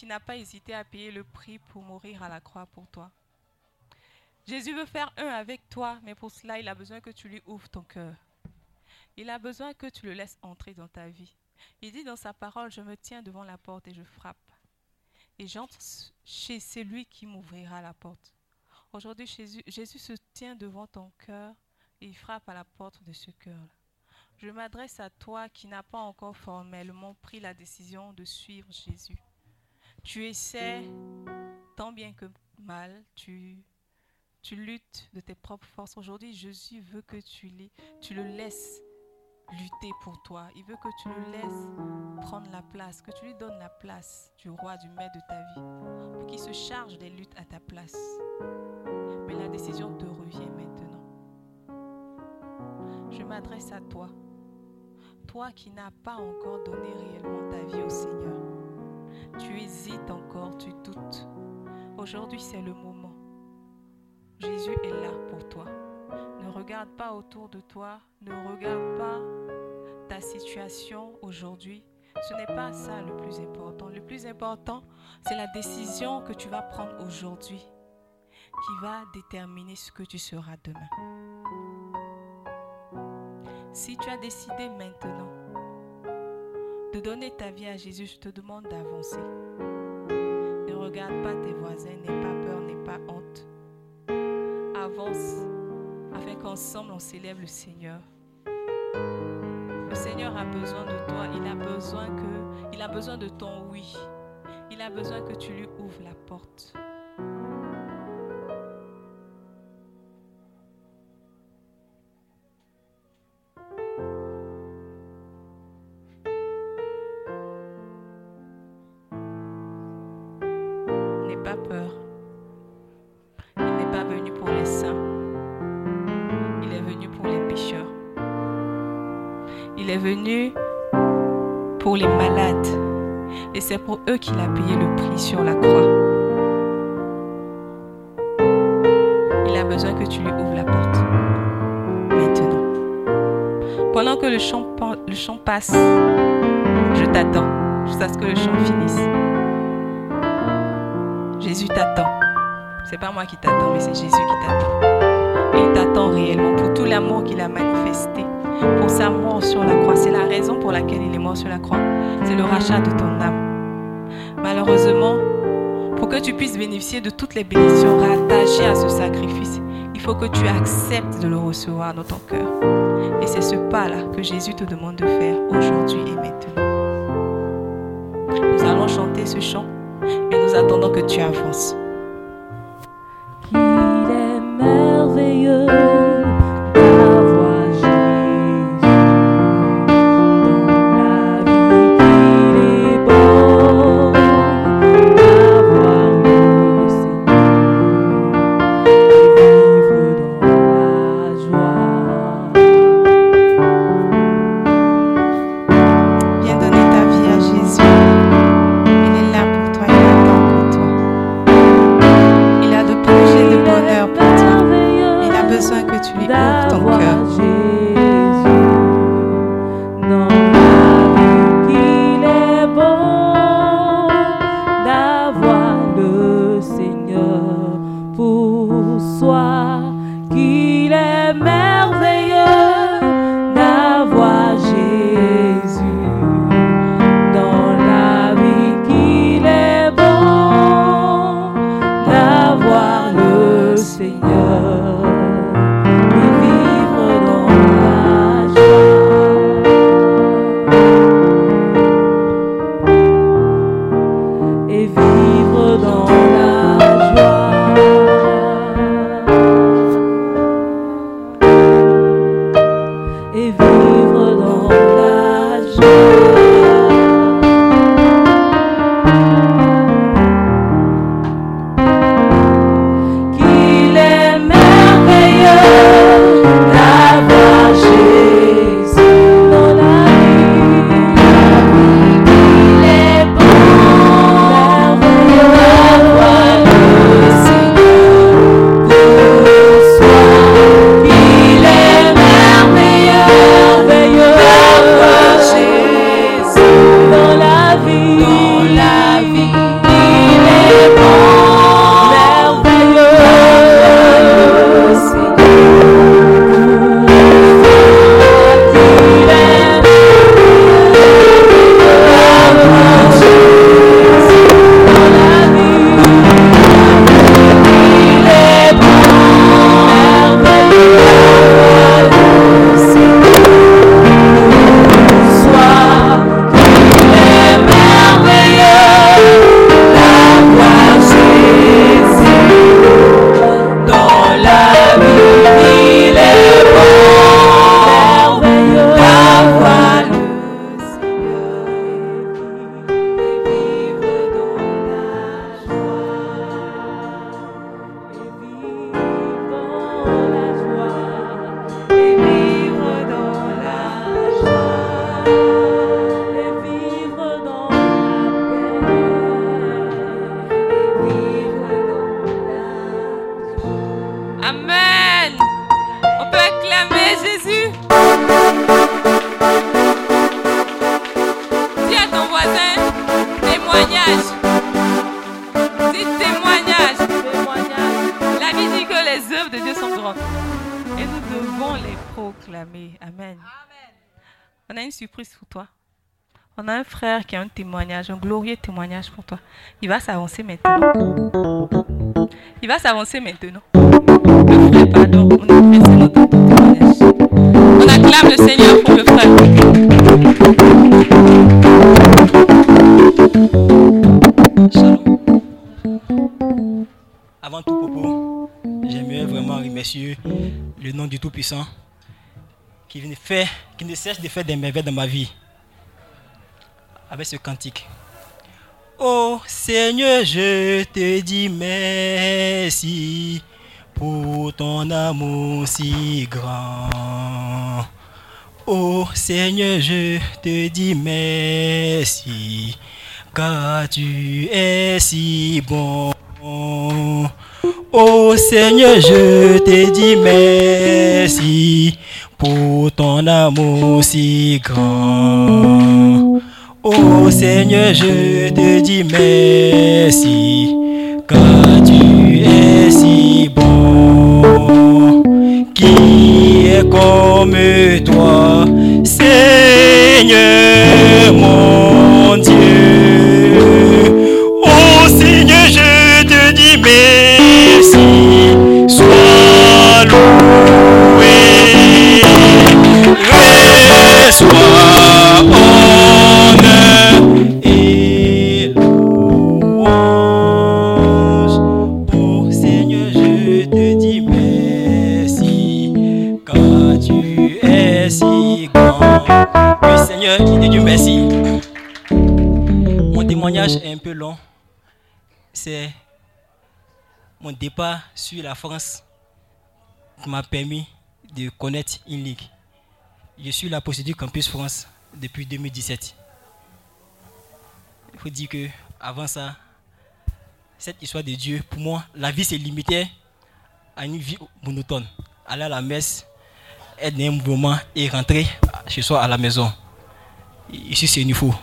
qu'il n'a pas hésité à payer le prix pour mourir à la croix pour toi. Jésus veut faire un avec toi, mais pour cela, il a besoin que tu lui ouvres ton cœur. Il a besoin que tu le laisses entrer dans ta vie. Il dit dans sa parole, je me tiens devant la porte et je frappe. Et j'entre chez celui qui m'ouvrira la porte. Aujourd'hui, Jésus, Jésus se tient devant ton cœur et il frappe à la porte de ce cœur. Je m'adresse à toi qui n'as pas encore formellement pris la décision de suivre Jésus. Tu essaies tant bien que mal, tu, tu luttes de tes propres forces. Aujourd'hui, Jésus veut que tu, tu le laisses lutter pour toi. Il veut que tu le laisses prendre la place, que tu lui donnes la place du roi, du maître de ta vie, pour qu'il se charge des luttes à ta place. Mais la décision te revient maintenant. Je m'adresse à toi, toi qui n'as pas encore donné réellement ta vie au Seigneur. Tu hésites encore, tu doutes. Aujourd'hui, c'est le moment. Jésus est là pour toi. Ne regarde pas autour de toi, ne regarde pas ta situation aujourd'hui. Ce n'est pas ça le plus important. Le plus important, c'est la décision que tu vas prendre aujourd'hui qui va déterminer ce que tu seras demain. Si tu as décidé maintenant de donner ta vie à Jésus, je te demande d'avancer. Ne regarde pas tes voisins, n'aie pas peur, n'aie pas honte. Avance afin qu'ensemble on célèbre le Seigneur. Le Seigneur a besoin de toi, il a besoin que il a besoin de ton oui. Il a besoin que tu lui ouvres la porte. C'est pour eux qu'il a payé le prix sur la croix. Il a besoin que tu lui ouvres la porte. Maintenant. Pendant que le chant, passe, je t'attends jusqu'à ce que le chant finisse. Jésus t'attend. C'est pas moi qui t'attends, mais c'est Jésus qui t'attend. Il t'attend réellement pour tout l'amour qu'il a manifesté, pour sa mort sur la croix. C'est la raison pour laquelle il est mort sur la croix. C'est le rachat de ton âme. Malheureusement, pour que tu puisses bénéficier de toutes les bénédictions rattachées à ce sacrifice, il faut que tu acceptes de le recevoir dans ton cœur. Et c'est ce pas-là que Jésus te demande de faire aujourd'hui et maintenant. Nous allons chanter ce chant et nous attendons que tu avances. qu'il est merveilleux un glorieux témoignage pour toi. Il va s'avancer maintenant. Il va s'avancer maintenant. Le frère, pardon, on témoignage. On acclame le Seigneur pour le frère. Shalom. Avant tout propos, j'aimerais vraiment remercier le nom du Tout-Puissant qui, qui ne cesse de faire des merveilles dans ma vie ce cantique. Oh Seigneur, je te dis merci pour ton amour si grand. Oh Seigneur, je te dis merci, car tu es si bon. Oh Seigneur, je te dis merci pour ton amour si grand. Oh Seigneur, je te dis merci, car tu es si bon. Qui est comme toi, Seigneur mon Dieu? Seigneur, merci. Mon témoignage est un peu long. C'est mon départ sur la France qui m'a permis de connaître une ligue. Je suis la procédure Campus France depuis 2017. Il faut dire que avant ça, cette histoire de Dieu, pour moi, la vie s'est limitée à une vie monotone. Aller à la messe, être dans un mouvement et rentrer chez soi à la maison. Ici, c'est une fou.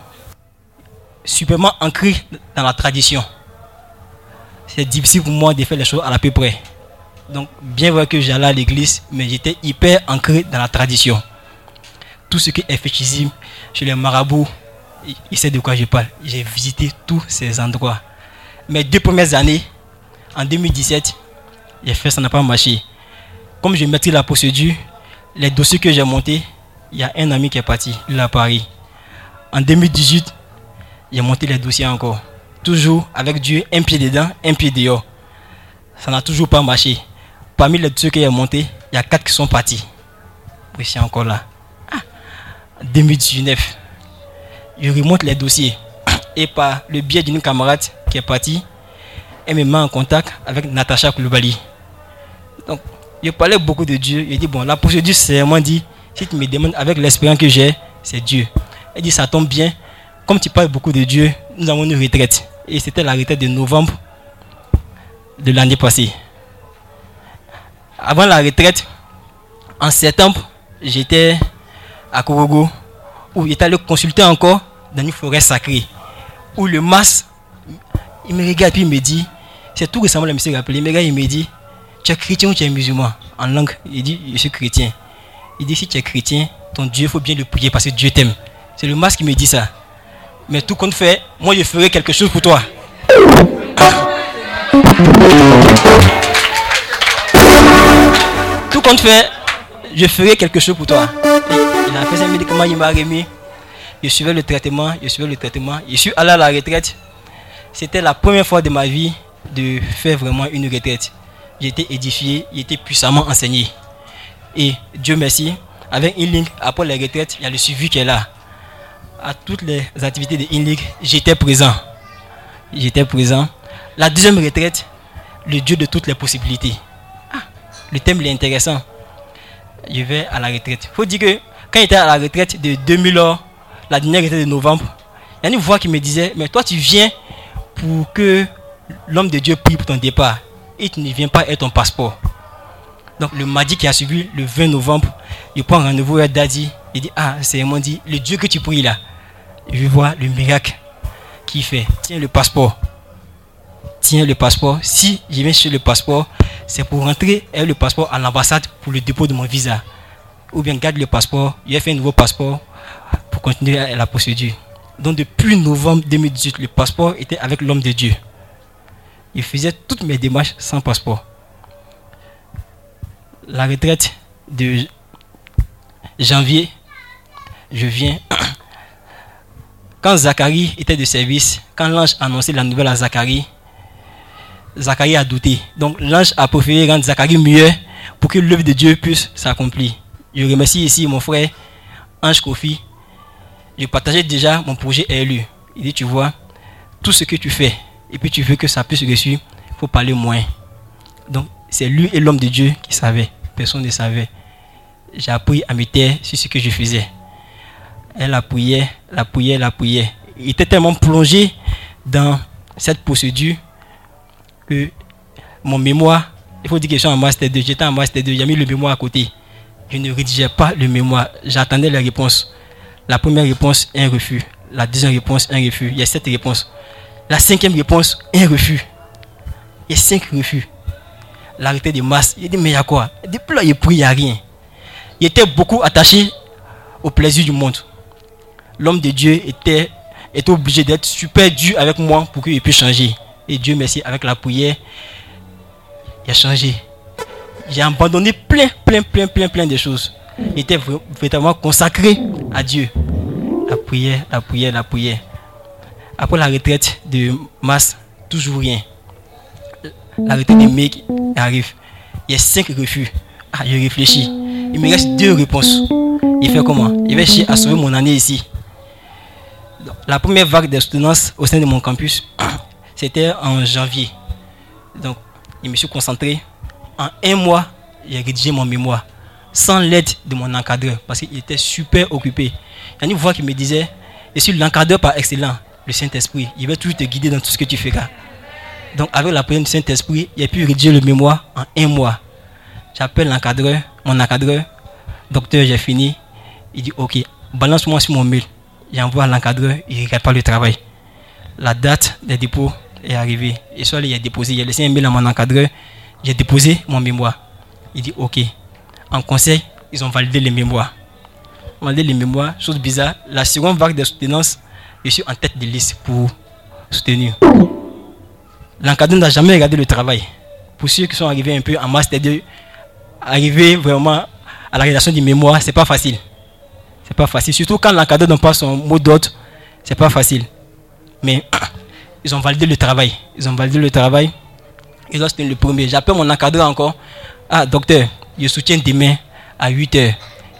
Superment ancré dans la tradition. C'est difficile pour moi de faire les choses à la peu près. Donc, bien vrai que j'allais à l'église, mais j'étais hyper ancré dans la tradition. Tout ce qui est fétichisme, chez les marabouts, ils savent de quoi je parle. J'ai visité tous ces endroits. Mes deux premières années, en 2017, j'ai fait ça n'a pas marché. Comme je maîtrise la procédure, les dossiers que j'ai montés, il y a un ami qui est parti, il est à Paris. En 2018, j'ai monté les dossiers encore. Toujours avec Dieu, un pied dedans, un pied dehors. Ça n'a toujours pas marché. Parmi les dossiers que j'ai montés, il y a quatre qui sont partis. Oui, c'est encore là. Ah, 2019, je remonte les dossiers. Et par le biais d'une camarade qui est partie, elle me met en contact avec Natacha Koulibaly. Donc, je parlais beaucoup de Dieu. Je dis, bon, la procédure, c'est vraiment dit, si tu me demandes avec l'expérience que j'ai, c'est Dieu. Elle dit, ça tombe bien. Comme tu parles beaucoup de Dieu, nous avons une retraite. Et c'était la retraite de novembre de l'année passée. Avant la retraite, en septembre, j'étais à Korogo, où j'étais allé consulter encore dans une forêt sacrée, où le mas, il me regarde puis il me dit, c'est tout récemment, le monsieur rappelé, il me regarde, il me dit, tu es chrétien ou tu es musulman? En langue, il dit, je suis chrétien. Il dit, si tu es chrétien, ton Dieu, il faut bien le prier parce que Dieu t'aime. C'est le mas qui me dit ça. Mais tout compte fait, moi je ferai quelque chose pour toi. Tout compte fait, je ferai quelque chose pour toi. Il a fait un médicament, il m'a remis. Je suivais le traitement, je suivais le traitement. Je suis allé à la retraite. C'était la première fois de ma vie de faire vraiment une retraite. Été édifié, été puissamment enseigné. Et Dieu merci, avec InLink, après la retraite, il y a le suivi qui est là. À toutes les activités de InLink, j'étais présent. J'étais présent. La deuxième retraite, le Dieu de toutes les possibilités. Ah, le thème est intéressant. Je vais à la retraite. Il faut dire que quand j'étais à la retraite de 2000 heures, la dernière retraite de novembre, il y a une voix qui me disait, mais toi tu viens pour que l'homme de Dieu prie pour ton départ. Et tu ne viens pas être ton passeport. Donc le mardi qui a suivi, le 20 novembre, je prends rendez-vous avec Daddy. Il dit, ah, c'est mon dit, le Dieu que tu pries là. Je voir le miracle qu'il fait. Tiens le passeport. Tiens le passeport. Si je viens sur le passeport, c'est pour rentrer avec le passeport à l'ambassade pour le dépôt de mon visa. Ou bien garde le passeport, il a fait un nouveau passeport pour continuer la procédure. Donc depuis novembre 2018, le passeport était avec l'homme de Dieu. Il faisait toutes mes démarches sans passeport. La retraite de janvier, je viens. Quand Zacharie était de service, quand l'ange annonçait la nouvelle à Zacharie, Zacharie a douté. Donc l'ange a préféré rendre Zacharie mieux pour que l'œuvre de Dieu puisse s'accomplir. Je remercie ici mon frère Ange Kofi. Je partageais déjà mon projet élu. Il dit, tu vois, tout ce que tu fais, et puis tu veux que ça puisse réussir, il faut parler moins. Donc c'est lui et l'homme de Dieu qui savaient. Personne ne savait. j'ai appris à me taire sur ce que je faisais. Elle appuyait, l'appuyait, l'appuyait. Il était tellement plongé dans cette procédure que mon mémoire, il faut dire que je suis en master 2, j'étais en master 2, j'ai mis le mémoire à côté. Je ne rédigeais pas le mémoire, j'attendais les réponses. La première réponse, un refus. La deuxième réponse, un refus. Il y a sept réponses. La cinquième réponse, un refus. Il y a cinq refus. L'arrêté de masse, il dit, mais il y a quoi? Depuis là, il il n'y a rien. Il était beaucoup attaché au plaisir du monde. L'homme de Dieu était, obligé d'être super dur avec moi pour qu'il puisse changer. Et Dieu merci, avec la prière, il a changé. J'ai abandonné plein, plein, plein, plein, plein de choses. Vra- vraiment consacré à Dieu. La prière, la prière, la prière. Après la retraite de masse, toujours rien. La retraite de mec arrive. Il y a cinq refus. Ah, je réfléchis. Il me reste deux réponses. Il fait comment? Il va chercher à sauver mon année ici. La première vague de au sein de mon campus, c'était en janvier. Donc, je me suis concentré. En un mois, j'ai rédigé mon mémoire sans l'aide de mon encadreur parce qu'il était super occupé. Il y a une voix qui me disait Je suis l'encadreur par excellence, le Saint-Esprit. Il va toujours te guider dans tout ce que tu feras. Donc, avec la prière du Saint-Esprit, j'ai pu rédiger le mémoire en un mois. J'appelle l'encadreur, mon encadreur, docteur, j'ai fini. Il dit Ok, balance-moi sur mon mail. J'envoie à l'encadreur, il ne regarde pas le travail. La date des dépôts est arrivée. Et soit il a déposé, il a laissé un mail à mon encadreur. J'ai déposé mon mémoire. Il dit Ok. En conseil, ils ont validé les mémoires. Validé les mémoires, chose bizarre. La seconde vague de soutenance, je suis en tête de liste pour soutenir. L'encadreur n'a jamais regardé le travail. Pour ceux qui sont arrivés un peu en master 2, arriver vraiment à la rédaction du mémoire, c'est pas facile. C'est pas facile. Surtout quand l'encadreur donne pas son mot d'ordre, c'est pas facile. Mais ils ont validé le travail. Ils ont validé le travail. Et là, c'était le premier. J'appelle mon encadreur encore. Ah, docteur, je soutiens demain à 8 h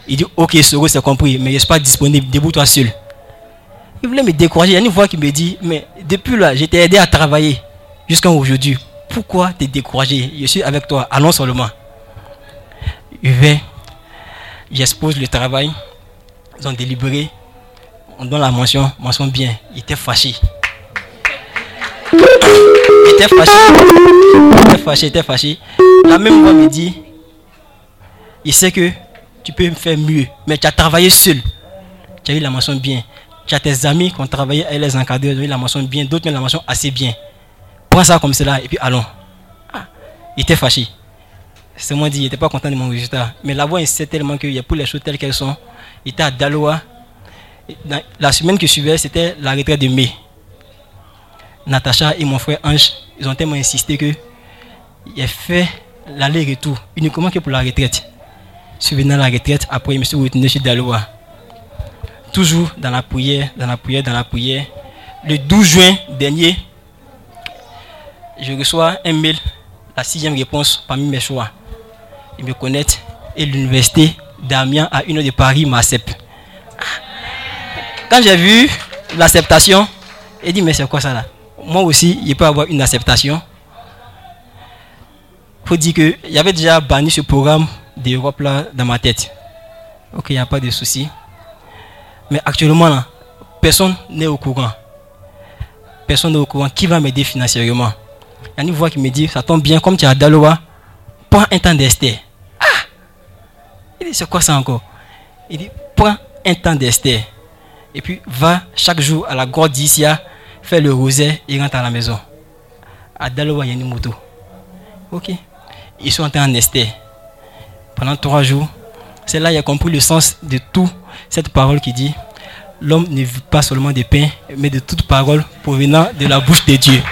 Il dit, ok, Soro, c'est compris, mais je ne suis pas disponible. Debout-toi seul. Il voulait me décourager. Il y a une voix qui me dit, mais depuis là, je t'ai aidé à travailler jusqu'à aujourd'hui. Pourquoi te décourager? Je suis avec toi. Allons seulement. Je vais, j'expose le travail. Ils ont délibéré. On donne la mention, mention bien. Il était fâché. Il était fâché. Il était fâché, il était fâché. La même voix me dit, il sait que tu peux me faire mieux, mais tu as travaillé seul. Tu as eu la mention bien. Tu as tes amis qui ont travaillé avec les encadreurs, ils ont eu la mention bien, d'autres ont eu la mention assez bien. Prends ça comme cela et puis allons. Il était fâché. C'est moi dit, il n'était pas content de mon résultat. Mais la voix insistait tellement qu'il y a pour les choses telles qu'elles sont. Il était à Daloa. La semaine qui suivait, c'était la retraite de mai. Natacha et mon frère Ange, ils ont tellement insisté que il a fait l'aller-retour uniquement que pour la retraite. Suivant la retraite, après, je me suis retourné chez Daloa. Toujours dans la prière, dans la prière, dans la prière. Le 12 juin dernier, je reçois un mail, la sixième réponse parmi mes choix. Ils me connaissent et l'université d'Amiens à une heure de Paris m'accepte. Quand j'ai vu l'acceptation, j'ai dit mais c'est quoi ça là? Moi aussi, il peut avoir une acceptation. faut dire que j'avais déjà banni ce programme d'Europe là dans ma tête. Ok, il n'y a pas de souci. Mais actuellement, là, personne n'est au courant. Personne n'est au courant. Qui va m'aider financièrement Il y a une voix qui me dit, ça tombe bien, comme tu à Daloa, prends un temps d'Esther. Ah Il dit, c'est quoi ça encore? Il dit, prends un temps d'Esther. Et puis, va chaque jour à la grotte d'Issia, fais le rosaire et rentre à la maison. À Daloa, il y a une moto. Ok. Ils sont entrés en Esther. Pendant trois jours, c'est là qu'il a compris le sens de tout cette parole qui dit L'homme ne vit pas seulement de pain, mais de toute parole provenant de la bouche de Dieu.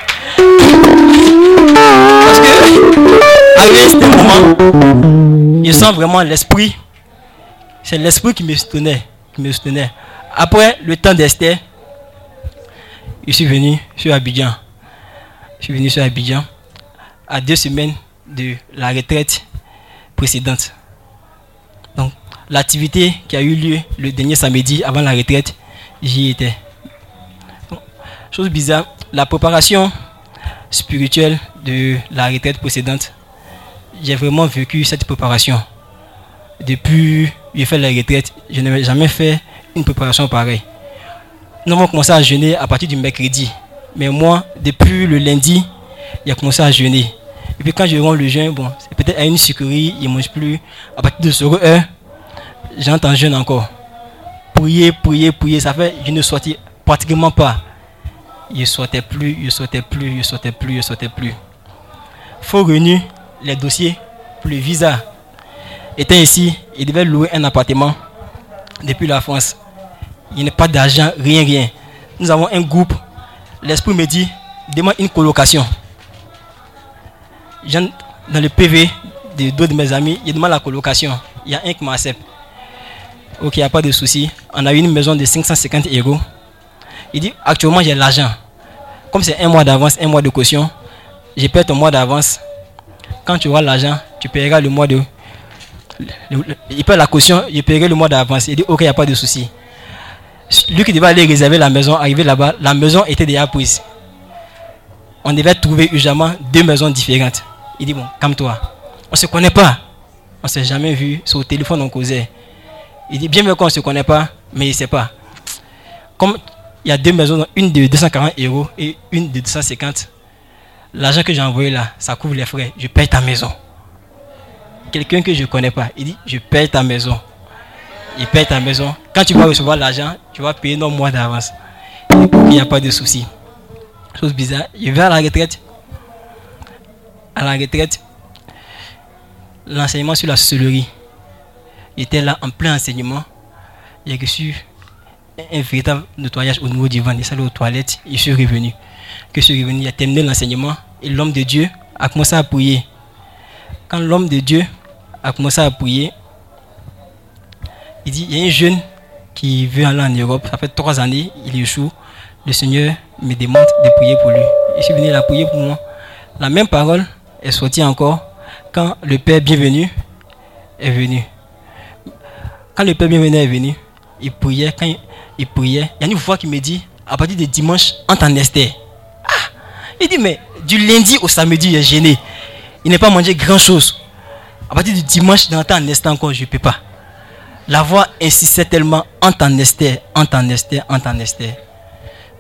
À ce moment, je sens vraiment l'esprit. C'est l'esprit qui me soutenait. Qui me soutenait. Après le temps d'Esther, je suis venu sur Abidjan. Je suis venu sur Abidjan à deux semaines de la retraite précédente. Donc, l'activité qui a eu lieu le dernier samedi avant la retraite, j'y étais. Chose bizarre, la préparation spirituelle de la retraite précédente, j'ai vraiment vécu cette préparation. depuis j'ai fait la retraite, je n'avais jamais fait une préparation pareille. Nous avons commencé à jeûner à partir du mercredi. Mais moi, depuis le lundi, il a commencé à jeûner. Et puis quand je rends le jeûne, bon, c'est peut-être à une sucrerie, il ne mange plus. À partir de ce heure, j'entends jeûne encore. Prier, prier, prier, ça fait, je ne sortais pratiquement pas. Je ne sortais plus, je ne sortais plus, je ne sortais plus, je ne sortais plus. Faux revenu, les dossiers pour le visa étaient ici. Il devait louer un appartement depuis la France. Il n'y a pas d'argent, rien, rien. Nous avons un groupe. L'esprit me dit, demande une colocation. Dans le PV de deux de mes amis, il demande la colocation. Il y a un qui m'accepte. Ok, il n'y a pas de souci. On a une maison de 550 euros. Il dit, actuellement j'ai l'argent. Comme c'est un mois d'avance, un mois de caution, j'ai payé ton mois d'avance. Quand tu auras l'argent, tu paieras le mois de... il paie la caution, il paierai le mois d'avance. Il dit, ok, il n'y a pas de souci. Lui qui devait aller réserver la maison, arrivé là-bas, la maison était déjà prise. On devait trouver urgemment deux maisons différentes. Il dit, bon, calme-toi. On ne se connaît pas. On ne s'est jamais vu. Sur le téléphone, on causait. Il dit, bien mieux qu'on ne se connaît pas, mais il ne sait pas. Comme il y a deux maisons, une de 240 euros et une de 250, l'argent que j'ai envoyé là, ça couvre les frais. Je paye ta maison. Quelqu'un que je ne connais pas, il dit, je paye ta maison. Il paye ta maison. Quand tu vas recevoir l'argent, tu vas payer nos mois d'avance. Il n'y a pas de souci. Chose bizarre. Je vais à la retraite. À la retraite, l'enseignement sur la sorcellerie. J'étais là en plein enseignement. J'ai reçu un véritable nettoyage au niveau du ventre. J'ai salé aux toilettes. Je suis revenu. Que je suis revenu, il a terminé l'enseignement. Et l'homme de Dieu a commencé à prier. Quand l'homme de Dieu a commencé à prier, il dit, il y a un jeune qui veut aller en Europe. Ça fait trois années, il échoue. Le Seigneur me demande de prier pour lui. Je suis venu la prier pour moi. La même parole est sortie encore quand le Père bienvenu est venu. Quand le Père bienvenu est venu, il priait. Quand il, priait, y a une voix qui me dit, à partir de dimanche, entre en. Ah, il dit, mais du lundi au samedi, il est gêné. Il n'est pas mangé grand chose. À partir du dimanche, dans en Esther encore, je ne peux pas. La voix insistait tellement entre en Esther, entre en Esther, en Esther.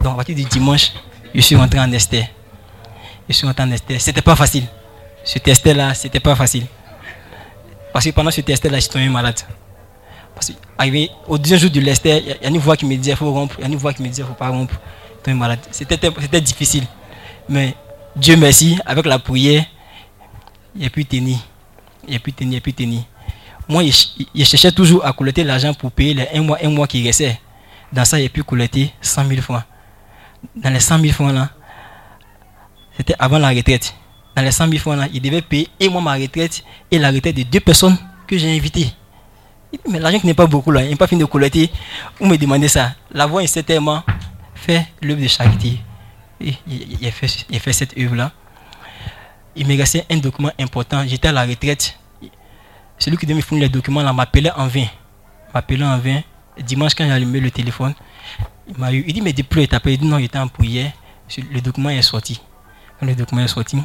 Donc à partir du dimanche, je suis rentré en Esther. Je suis rentré en Esther. C'était pas facile. Ce test-là, c'était pas facile. Parce que pendant ce test-là, je suis tombé malade. Parce que au deuxième jour de l'Esther, il y a- une voix qui me disait faut rompre, il y a une voix qui me disait faut pas rompre. Je suis tombé malade. C'était difficile. Mais Dieu merci, avec la prière, a pu tenir. A pu tenir, a pu tenir. Moi, je, cherchais toujours à collecter l'argent pour payer les un mois, un mois qui restait. Dans ça, j'ai pu collecter 100 000 francs. Dans les 100 000 francs là, c'était avant la retraite. Dans les 100 000 francs là, il devait payer et moi ma retraite et la retraite de deux personnes que j'ai invitées. Mais l'argent qui n'est pas beaucoup là, il n'est pas fini de collecter. Vous me demandez ça. La voix, il s'est tellement fait l'œuvre de charité. Il, a fait, cette œuvre là. Il me restait un document important. J'étais à la retraite. Celui qui devait me fournir les documents m'appelait en vain. M'appelait en vain. Dimanche, quand j'ai allumé le téléphone, il m'a eu. Il dit, mais depuis il t'a appelé. Il dit, non, il était en prière. Le document est sorti. Quand le document est sorti,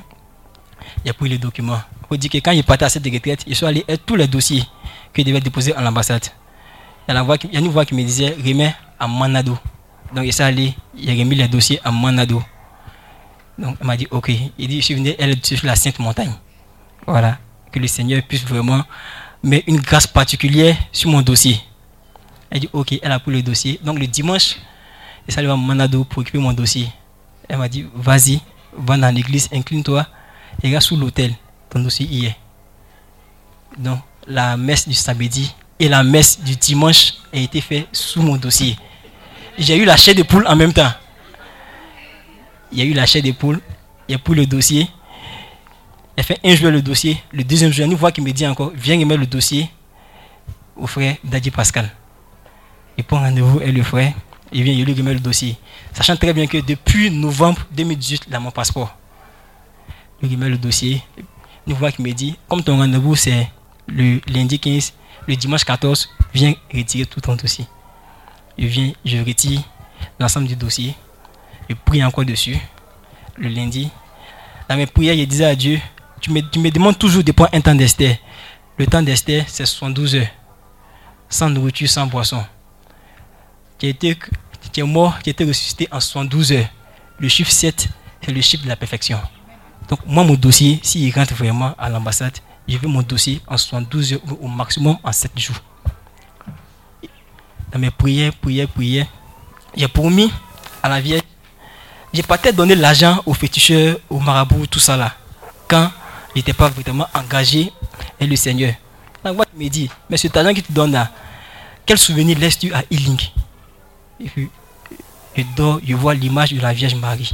il a pris le document. Il dire que quand il partait à cette retraite, il suis allé à tous les dossiers qu'il devait déposer à l'ambassade. Il y a une voix qui me disait, remets à Manado. Donc il s'est allé, il a remis les dossiers à Manado. Donc il m'a dit, ok. Il dit, je suis venu elle, sur la Sainte Montagne. Voilà. Que le Seigneur puisse vraiment mettre une grâce particulière sur mon dossier. Elle dit, ok, elle a pris le dossier. Donc le dimanche, elle s'est allée à Manado pour occuper mon dossier. Elle m'a dit, vas-y, va dans l'église, incline-toi, et regarde sous l'autel, ton dossier y est. Donc la messe du samedi et la messe du dimanche a été faite sous mon dossier. J'ai eu la chair de poule en même temps. Il y a eu la chair de poule, il a pris le dossier. Elle fait un jour le dossier. Le deuxième jour, une voix qui me dit encore, viens remettre le dossier au frère Daddy Pascal. Il prend rendez-vous avec le frère. Il vient, il lui remet le dossier. Sachant très bien que depuis novembre 2018, il a mon passeport. Il remet le dossier. Une voix qui me dit, comme ton rendez-vous c'est le lundi 15, le dimanche 14, viens retirer tout ton dossier. Je viens, je retire l'ensemble du dossier. Je prie encore dessus. Le lundi, dans mes prières, je disais à Dieu, tu me, tu me demandes toujours de prendre un temps d'Esther. le temps d'Esther, c'est 72 heures. Sans nourriture, sans boisson. Qui, qui est mort, qui été ressuscité en 72 heures. Le chiffre 7, c'est le chiffre de la perfection. Donc, moi, mon dossier, s'il rentre vraiment à l'ambassade, je veux mon dossier en 72 heures ou au maximum en 7 jours. Dans mes prières, prières, prières, j'ai promis à la Vierge, j'ai pas peut-être donné l'argent aux féticheurs, aux marabouts, tout ça là, quand j'étais pas vraiment engagé et le Seigneur. La voix me dit, mais ce talent qui te donne là, quel souvenir laisses-tu à puis, je dors, je vois l'image de la Vierge Marie.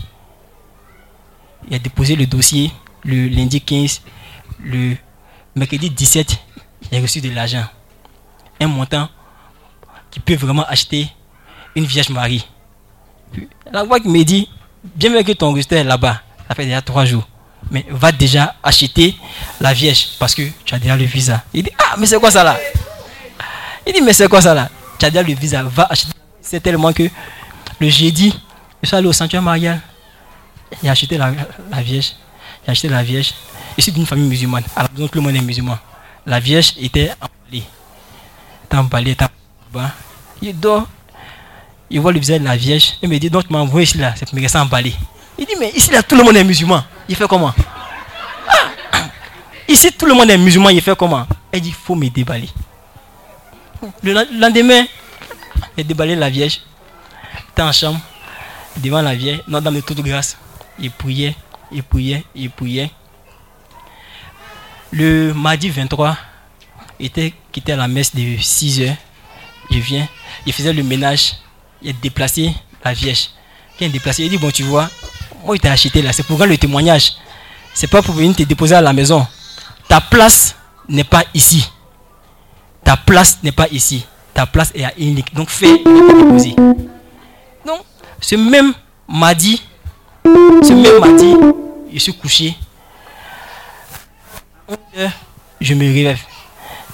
Il a déposé le dossier le lundi 15, le mercredi 17, il a reçu de l'argent. Un montant qui peut vraiment acheter une Vierge Marie. La voix qui me dit, bien que ton registre est là-bas, ça fait déjà trois jours, mais va déjà acheter la Vierge parce que tu as déjà le visa. Il dit, ah, mais c'est quoi ça là? Il dit, mais c'est quoi ça là? Tu as déjà le visa, va acheter. C'est tellement que le jeudi, je suis allé au sanctuaire marial, j'ai acheté la, la Vierge. J'ai acheté la Vierge. Je suis d'une famille musulmane. À la maison, tout le monde est musulman. La Vierge était emballée. Était emballée, était bas. Il dort. Il voit le visage de la Vierge. Il me dit, donc tu m'as envoyé ici là, c'est pour me rester emballé. Il dit, mais ici là, tout le monde est musulman. Il fait comment? Ah Ici, tout le monde est musulman. Il fait comment? Elle dit, il faut me déballer. Le len- lendemain, il déballé la Vierge. Il en chambre, devant la Vierge, dans le tout de grâce. Il priait, il priait, il priait. Le mardi 23, il était quitté à la messe de 6 heures. Il vient, il faisait le ménage, il a déplacé la Vierge. Quand il a déplacé, il dit Bon, tu vois, moi, il t'a acheté là, c'est pour le témoignage. C'est pas pour venir te déposer à la maison. Ta place n'est pas ici. Ta place n'est pas ici. Ta place est à Inlik. Donc fais déposer. Donc, ce même mardi, ce même mardi, je suis couché. 11 heures, je me réveille.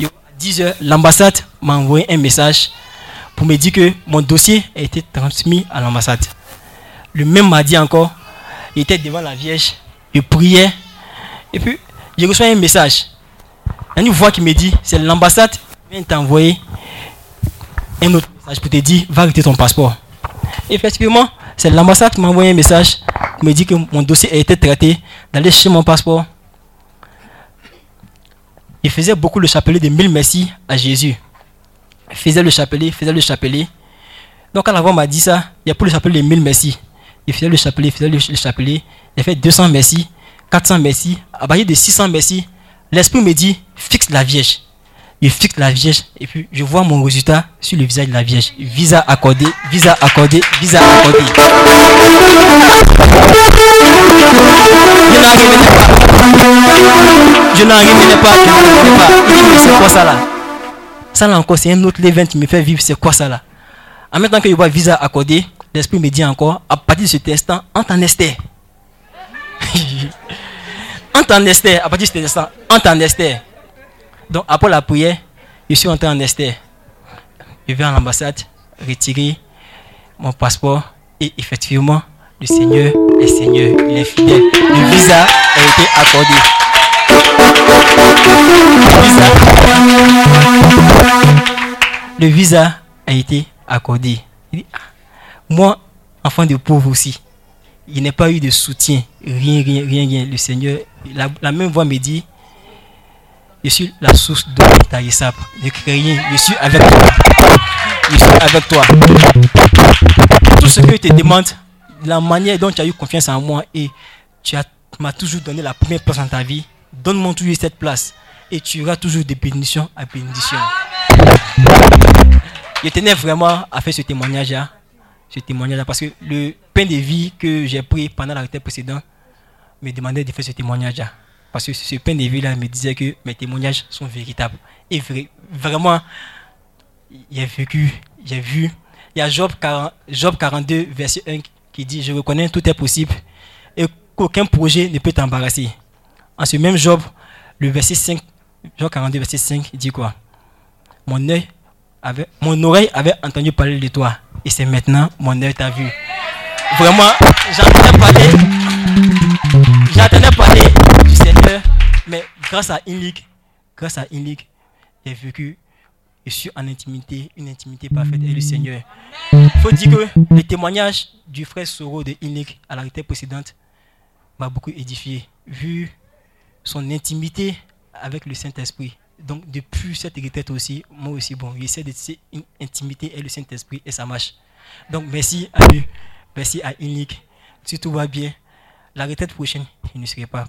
À 10 heures, l'ambassade m'a envoyé un message pour me dire que mon dossier a été transmis à l'ambassade. Le même mardi encore, il était devant la Vierge, je priais. Et puis, j'ai reçu un message. Il y a une voix qui me dit, c'est l'ambassade qui vient t'envoyer un autre message pour te dire, va arrêter ton passeport. Effectivement, c'est l'ambassade qui m'a envoyé un message qui me dit que mon dossier a été traité, d'aller chercher mon passeport. Il faisait beaucoup le chapelet de mille merci à Jésus. Il faisait le chapelet, il faisait le chapelet. Donc quand la voix m'a dit ça, il y a pour le chapelet de mille merci. Il faisait le chapelet, il faisait le, le chapelet. Il a fait 200 merci, 400 merci. À partir de 600 merci, l'esprit me dit, fixe la Vierge. Je fixe la Vierge et puis je vois mon résultat sur le visage de la Vierge. Visa accordé, visa accordé, visa accordé. Je n'en revenais pas. Je n'en revenais pas. Je. Il dit, mais c'est quoi ça là? Ça là encore, c'est un autre event qui me fait vivre. C'est quoi ça là? En même temps que je vois visa accordé, l'esprit me dit encore, à partir de cet instant, entre en Esther. entre en Esther, à partir de cet instant, entre en Esther. Donc après la prière, je suis entré en Esther. Je vais à l'ambassade retirer mon passeport et effectivement, le Seigneur est Seigneur, il est fidèle. Le visa a été accordé. Le visa, a été accordé. Ah, moi, enfant de pauvre aussi, il n'y a pas eu de soutien, rien, rien, rien, rien. Le Seigneur, la, même voix me dit, je suis la source de ta Yesap. Ne crains rien, je suis avec toi. Je suis avec toi. Tout ce que je te demande, la manière dont tu as eu confiance en moi et tu m'as toujours donné la première place dans ta vie, donne-moi toujours cette place et tu auras toujours de bénédiction à bénédiction. Je tenais vraiment à faire ce témoignage-là. Ce témoignage-là parce que le pain de vie que j'ai pris pendant la retraite précédente me demandait de faire ce témoignage-là. Parce que ce pain de vie-là me disait que mes témoignages sont véritables. Et vrai- vraiment, j'ai vécu, j'ai vu. Il y a Job, 40 Job 42, verset 1 qui dit Je reconnais tout est possible et qu'aucun projet ne peut t'embarrasser. En ce même Job, le verset 5, Job 42, verset 5 dit quoi? Mon œil avait, mon oreille avait entendu parler de toi et c'est maintenant mon œil t'a vu. Vraiment, j'entendais parler, j'entendais parler du Seigneur, mais grâce à Inlik, grâce à Inlik, j'ai vécu et suis en intimité, une intimité parfaite avec le Seigneur. Il faut dire que le témoignage du frère Soro de Inlik à la précédente m'a beaucoup édifié, vu son intimité avec le Saint-Esprit. Donc, depuis cette retraite aussi, moi aussi, bon, j'essaie de une intimité avec le Saint-Esprit et ça marche. Donc, merci à lui, merci à Inlik. Si tout va bien, la retraite prochaine, il ne serait pas.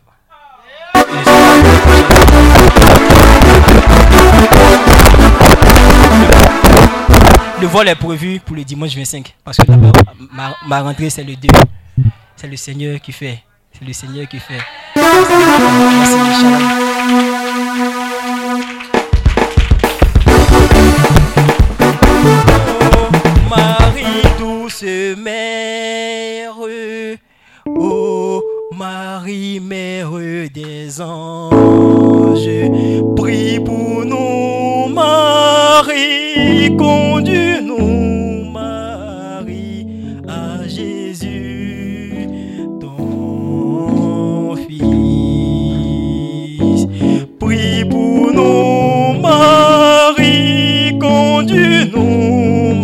Le vol est prévu pour le dimanche 25 parce que ma, ma rentrée c'est le 2. C'est le Seigneur qui fait. C'est le Seigneur qui fait. Oh, Marie douce mère, ô Marie mère des anges, prie pour nous Marie,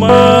mão.